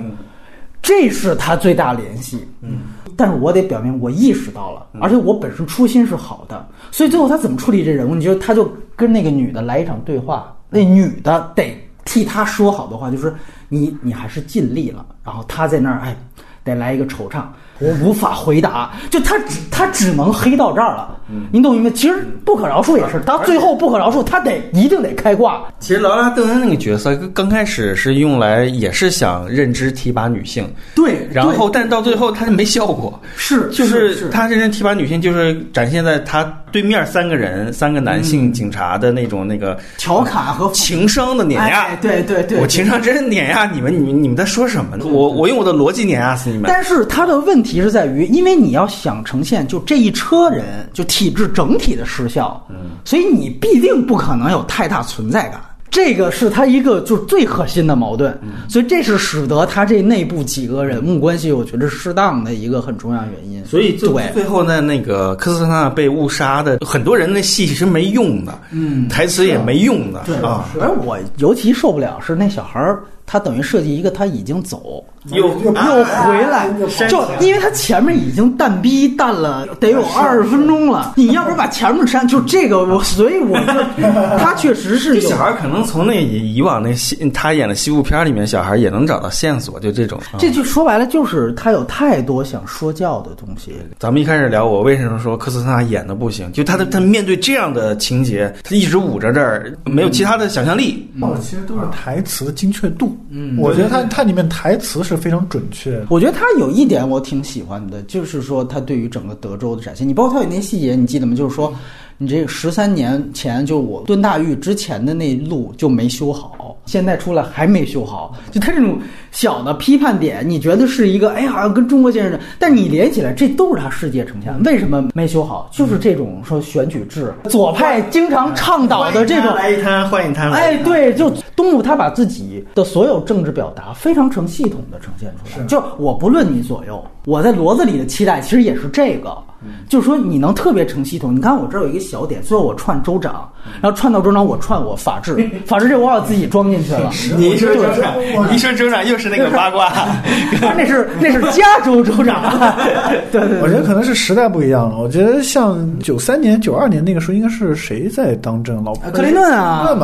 [SPEAKER 3] 这是他最大联系。嗯，但是我得表明，我意识到了，而且我本身初心是好的，所以最后他怎么处理这人物？你觉得他就跟那个女的来一场对话，那女的得替他说好的话，就是你你还是尽力了，然后他在那儿哎。得来一个惆怅。我无法回答，就他只他只能黑到这儿了。您懂明白？其实不可饶恕也是，到最后不可饶恕，他得一定得开挂。
[SPEAKER 2] 其实劳拉·邓恩那个角色刚开始是用来也是想认知提拔女性，
[SPEAKER 3] 对，
[SPEAKER 2] 然后但到最后他就没效果，
[SPEAKER 3] 是
[SPEAKER 2] 就是是他认真提拔女性，就是展现在他对面三个人三个男性警察的那种那个
[SPEAKER 3] 调侃和
[SPEAKER 2] 情商的碾压
[SPEAKER 3] 哎。对对对，
[SPEAKER 2] 我情商真是碾压你们，你们你们在说什么呢？我我用我的逻辑碾压死你们。
[SPEAKER 3] 但是他的问题是在于，因为你要想呈现就这一车人就体制整体的失效，嗯，所以你必定不可能有太大存在感。这个是他一个就是最核心的矛盾，所以这是使得他这内部几个人物关系，我觉得适当的一个很重要原因。
[SPEAKER 2] 所以最后呢，那个科斯特纳被误杀的，很多人的戏是没用的，
[SPEAKER 3] 嗯
[SPEAKER 2] 台词也没用的，
[SPEAKER 3] 对
[SPEAKER 2] 啊，
[SPEAKER 3] 而我尤其受不了是那小孩儿，他等于设计一个他已经走，
[SPEAKER 2] 又
[SPEAKER 3] 又回来，就因为他前面已经淡逼淡了得有二十分钟了，你要不把前面删，就这个我，所以我就 他确实是有
[SPEAKER 2] 这小孩可能从那以以往那西他演的西部片里面，小孩也能找到线索，就这种。啊
[SPEAKER 3] 这就说白了就是他有太多想说教的东西。
[SPEAKER 2] 咱们一开始聊，我为什么说科斯特纳演的不行？就他的他面对这样的情节，他一直捂着这儿，没有其他的想象力。
[SPEAKER 4] 哦，其实都是台词的精确度。嗯，我觉得它它里面台词是非常准确。
[SPEAKER 3] 我觉得他有一点我挺喜欢的，就是说他对于整个德州的展现。你包括他有那些细节，你记得吗？就是说，你这个十三年前就我蹲大狱之前的那路就没修好，现在出来还没修好。就他这种小的批判点，你觉得是一个哎，好像跟中国先生，但你连起来，这都是他世界呈现。为什么没修好？就是这种说选举制，左派经常倡导的这种
[SPEAKER 2] 来一摊换一摊，
[SPEAKER 3] 哎，对，就东武他把自己的所有政治表达非常成系统的呈现出来。就我不论你左右，我在骡子里的期待其实也是这个，就是说你能特别成系统。你看我这儿有一个小点，最后我串州长，然后串到州长，我串我法治，法治这我把自己装进去了。
[SPEAKER 2] 你一说州长，一说州长又是那个八卦，
[SPEAKER 3] 那是那是加州州长，对对对。
[SPEAKER 4] 我觉得可能是时代不一样了。我觉得像九三年、九二年那个时候，应该是谁在当政？老
[SPEAKER 3] 克林顿啊，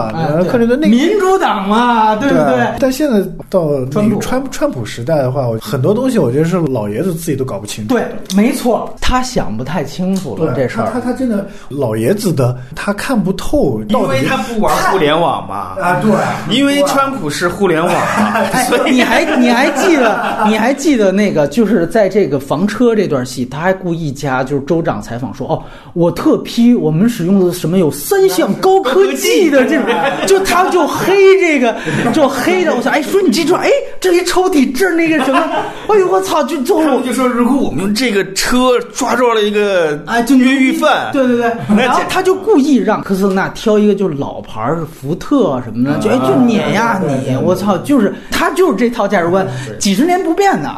[SPEAKER 4] 克林顿那个
[SPEAKER 3] 民主党嘛，对不对？
[SPEAKER 4] 但现在到
[SPEAKER 3] 川普
[SPEAKER 4] 川川普时代的话，我很多东西我觉得是老爷子自己都搞不清楚。
[SPEAKER 3] 对，没错，他想不太清楚了，这事儿。
[SPEAKER 4] 他他他真的老爷子的，他看不透
[SPEAKER 2] 因为他不玩互联网嘛。
[SPEAKER 4] 啊，对，
[SPEAKER 2] 因为川普是互联网 所，以
[SPEAKER 3] 你还你还记得你还记得那个就是在这个房车这段戏，他还故意加就是州长采访说哦，我特批我们使用的什么有三项高科技的这种，就他就黑这个就黑的，我想哎说你记住哎这一抽屉这那个什么，哎呦我操就就
[SPEAKER 2] 他们就说，如果我们用这个车抓住了一个
[SPEAKER 3] 哎，就
[SPEAKER 2] 越狱犯，
[SPEAKER 3] 对对对，然后他就故意让科斯特纳挑一个就是老牌儿福特什么的，就哎就碾压你，我操，就是他就是这套价值观，几十年不变的，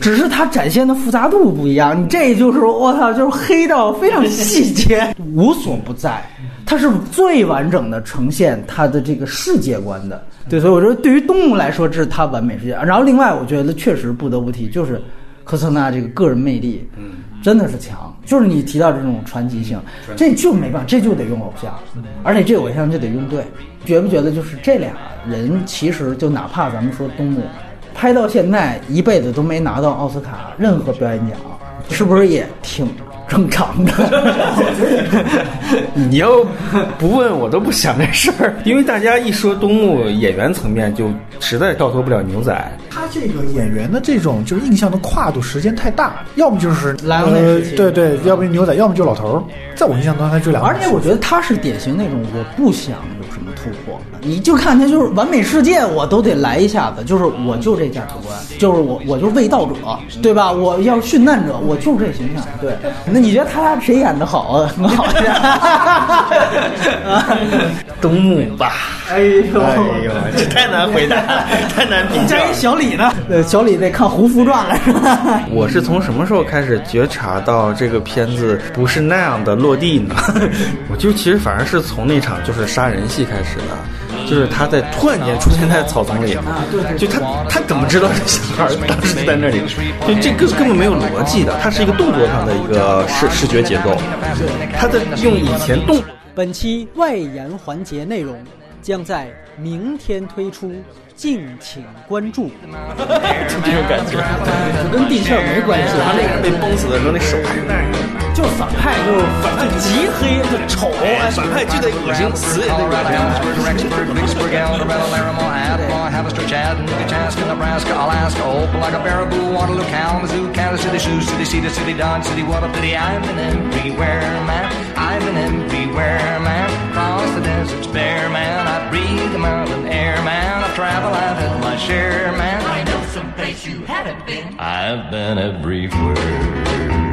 [SPEAKER 3] 只是他展现的复杂度不一样。你这就是我操，就是黑到非常细节，无所不在。它是最完整的呈现他的这个世界观的，对，所以我觉得对于动物来说，这是他完美世界。然后另外，我觉得确实不得不提，就是科斯特纳这个个人魅力，嗯，真的是强。就是你提到这种传奇性，这就没办法，这就得用偶像，而且这偶像就得用对。觉不觉得就是这俩人其实就哪怕咱们说东木拍到现在一辈子都没拿到奥斯卡任何表演奖，是不是也挺正常的？
[SPEAKER 2] 你要不问我都不想这事儿，因为大家一说东木演员层面，就实在跳脱不了牛仔。
[SPEAKER 4] 他这个演员的这种就是印象的跨度时间太大，要么就是
[SPEAKER 3] 莱昂内
[SPEAKER 4] 呃
[SPEAKER 3] 时期
[SPEAKER 4] 对对，要不牛仔，要么就老头儿。在我印象当中，他就两个
[SPEAKER 3] 而且我觉得他是典型那种我不想突破，你就看他就是完美世界，我都得来一下子，就是我就这价值观，就是我我就是卫道者，对吧？我要是殉难者，我就是这形象。对，那你觉得他俩谁演的好啊？很好呀。
[SPEAKER 2] 东木吧，
[SPEAKER 3] 哎呦
[SPEAKER 2] 哎呦，这太难回答，太难评价了
[SPEAKER 3] 加一。小李呢？呃，小李得看《胡夫传》了，是吧？
[SPEAKER 2] 我是从什么时候开始觉察到这个片子不是那样的落地呢？我就其实反而是从那场就是杀人戏开始的，就是他在突然间出现在草丛里，就他他怎么知道这小孩儿当时在那里？就这根根本没有逻辑的，它是一个动作上的一个视视觉结构，他在用以前动。
[SPEAKER 3] 本期外延环节内容将在明天推出，敬请关注。
[SPEAKER 6] 就这种感觉，
[SPEAKER 3] 就跟地事儿没关系，
[SPEAKER 6] 他那个被崩死的时候那手还是那样的。
[SPEAKER 3] 就反派就反派极黑就丑，哎，
[SPEAKER 6] 反派巨得恶心，死也得恶心。
[SPEAKER 7] Well, I've had my share, man.
[SPEAKER 8] I know some place you haven't been.
[SPEAKER 7] I've been everywhere.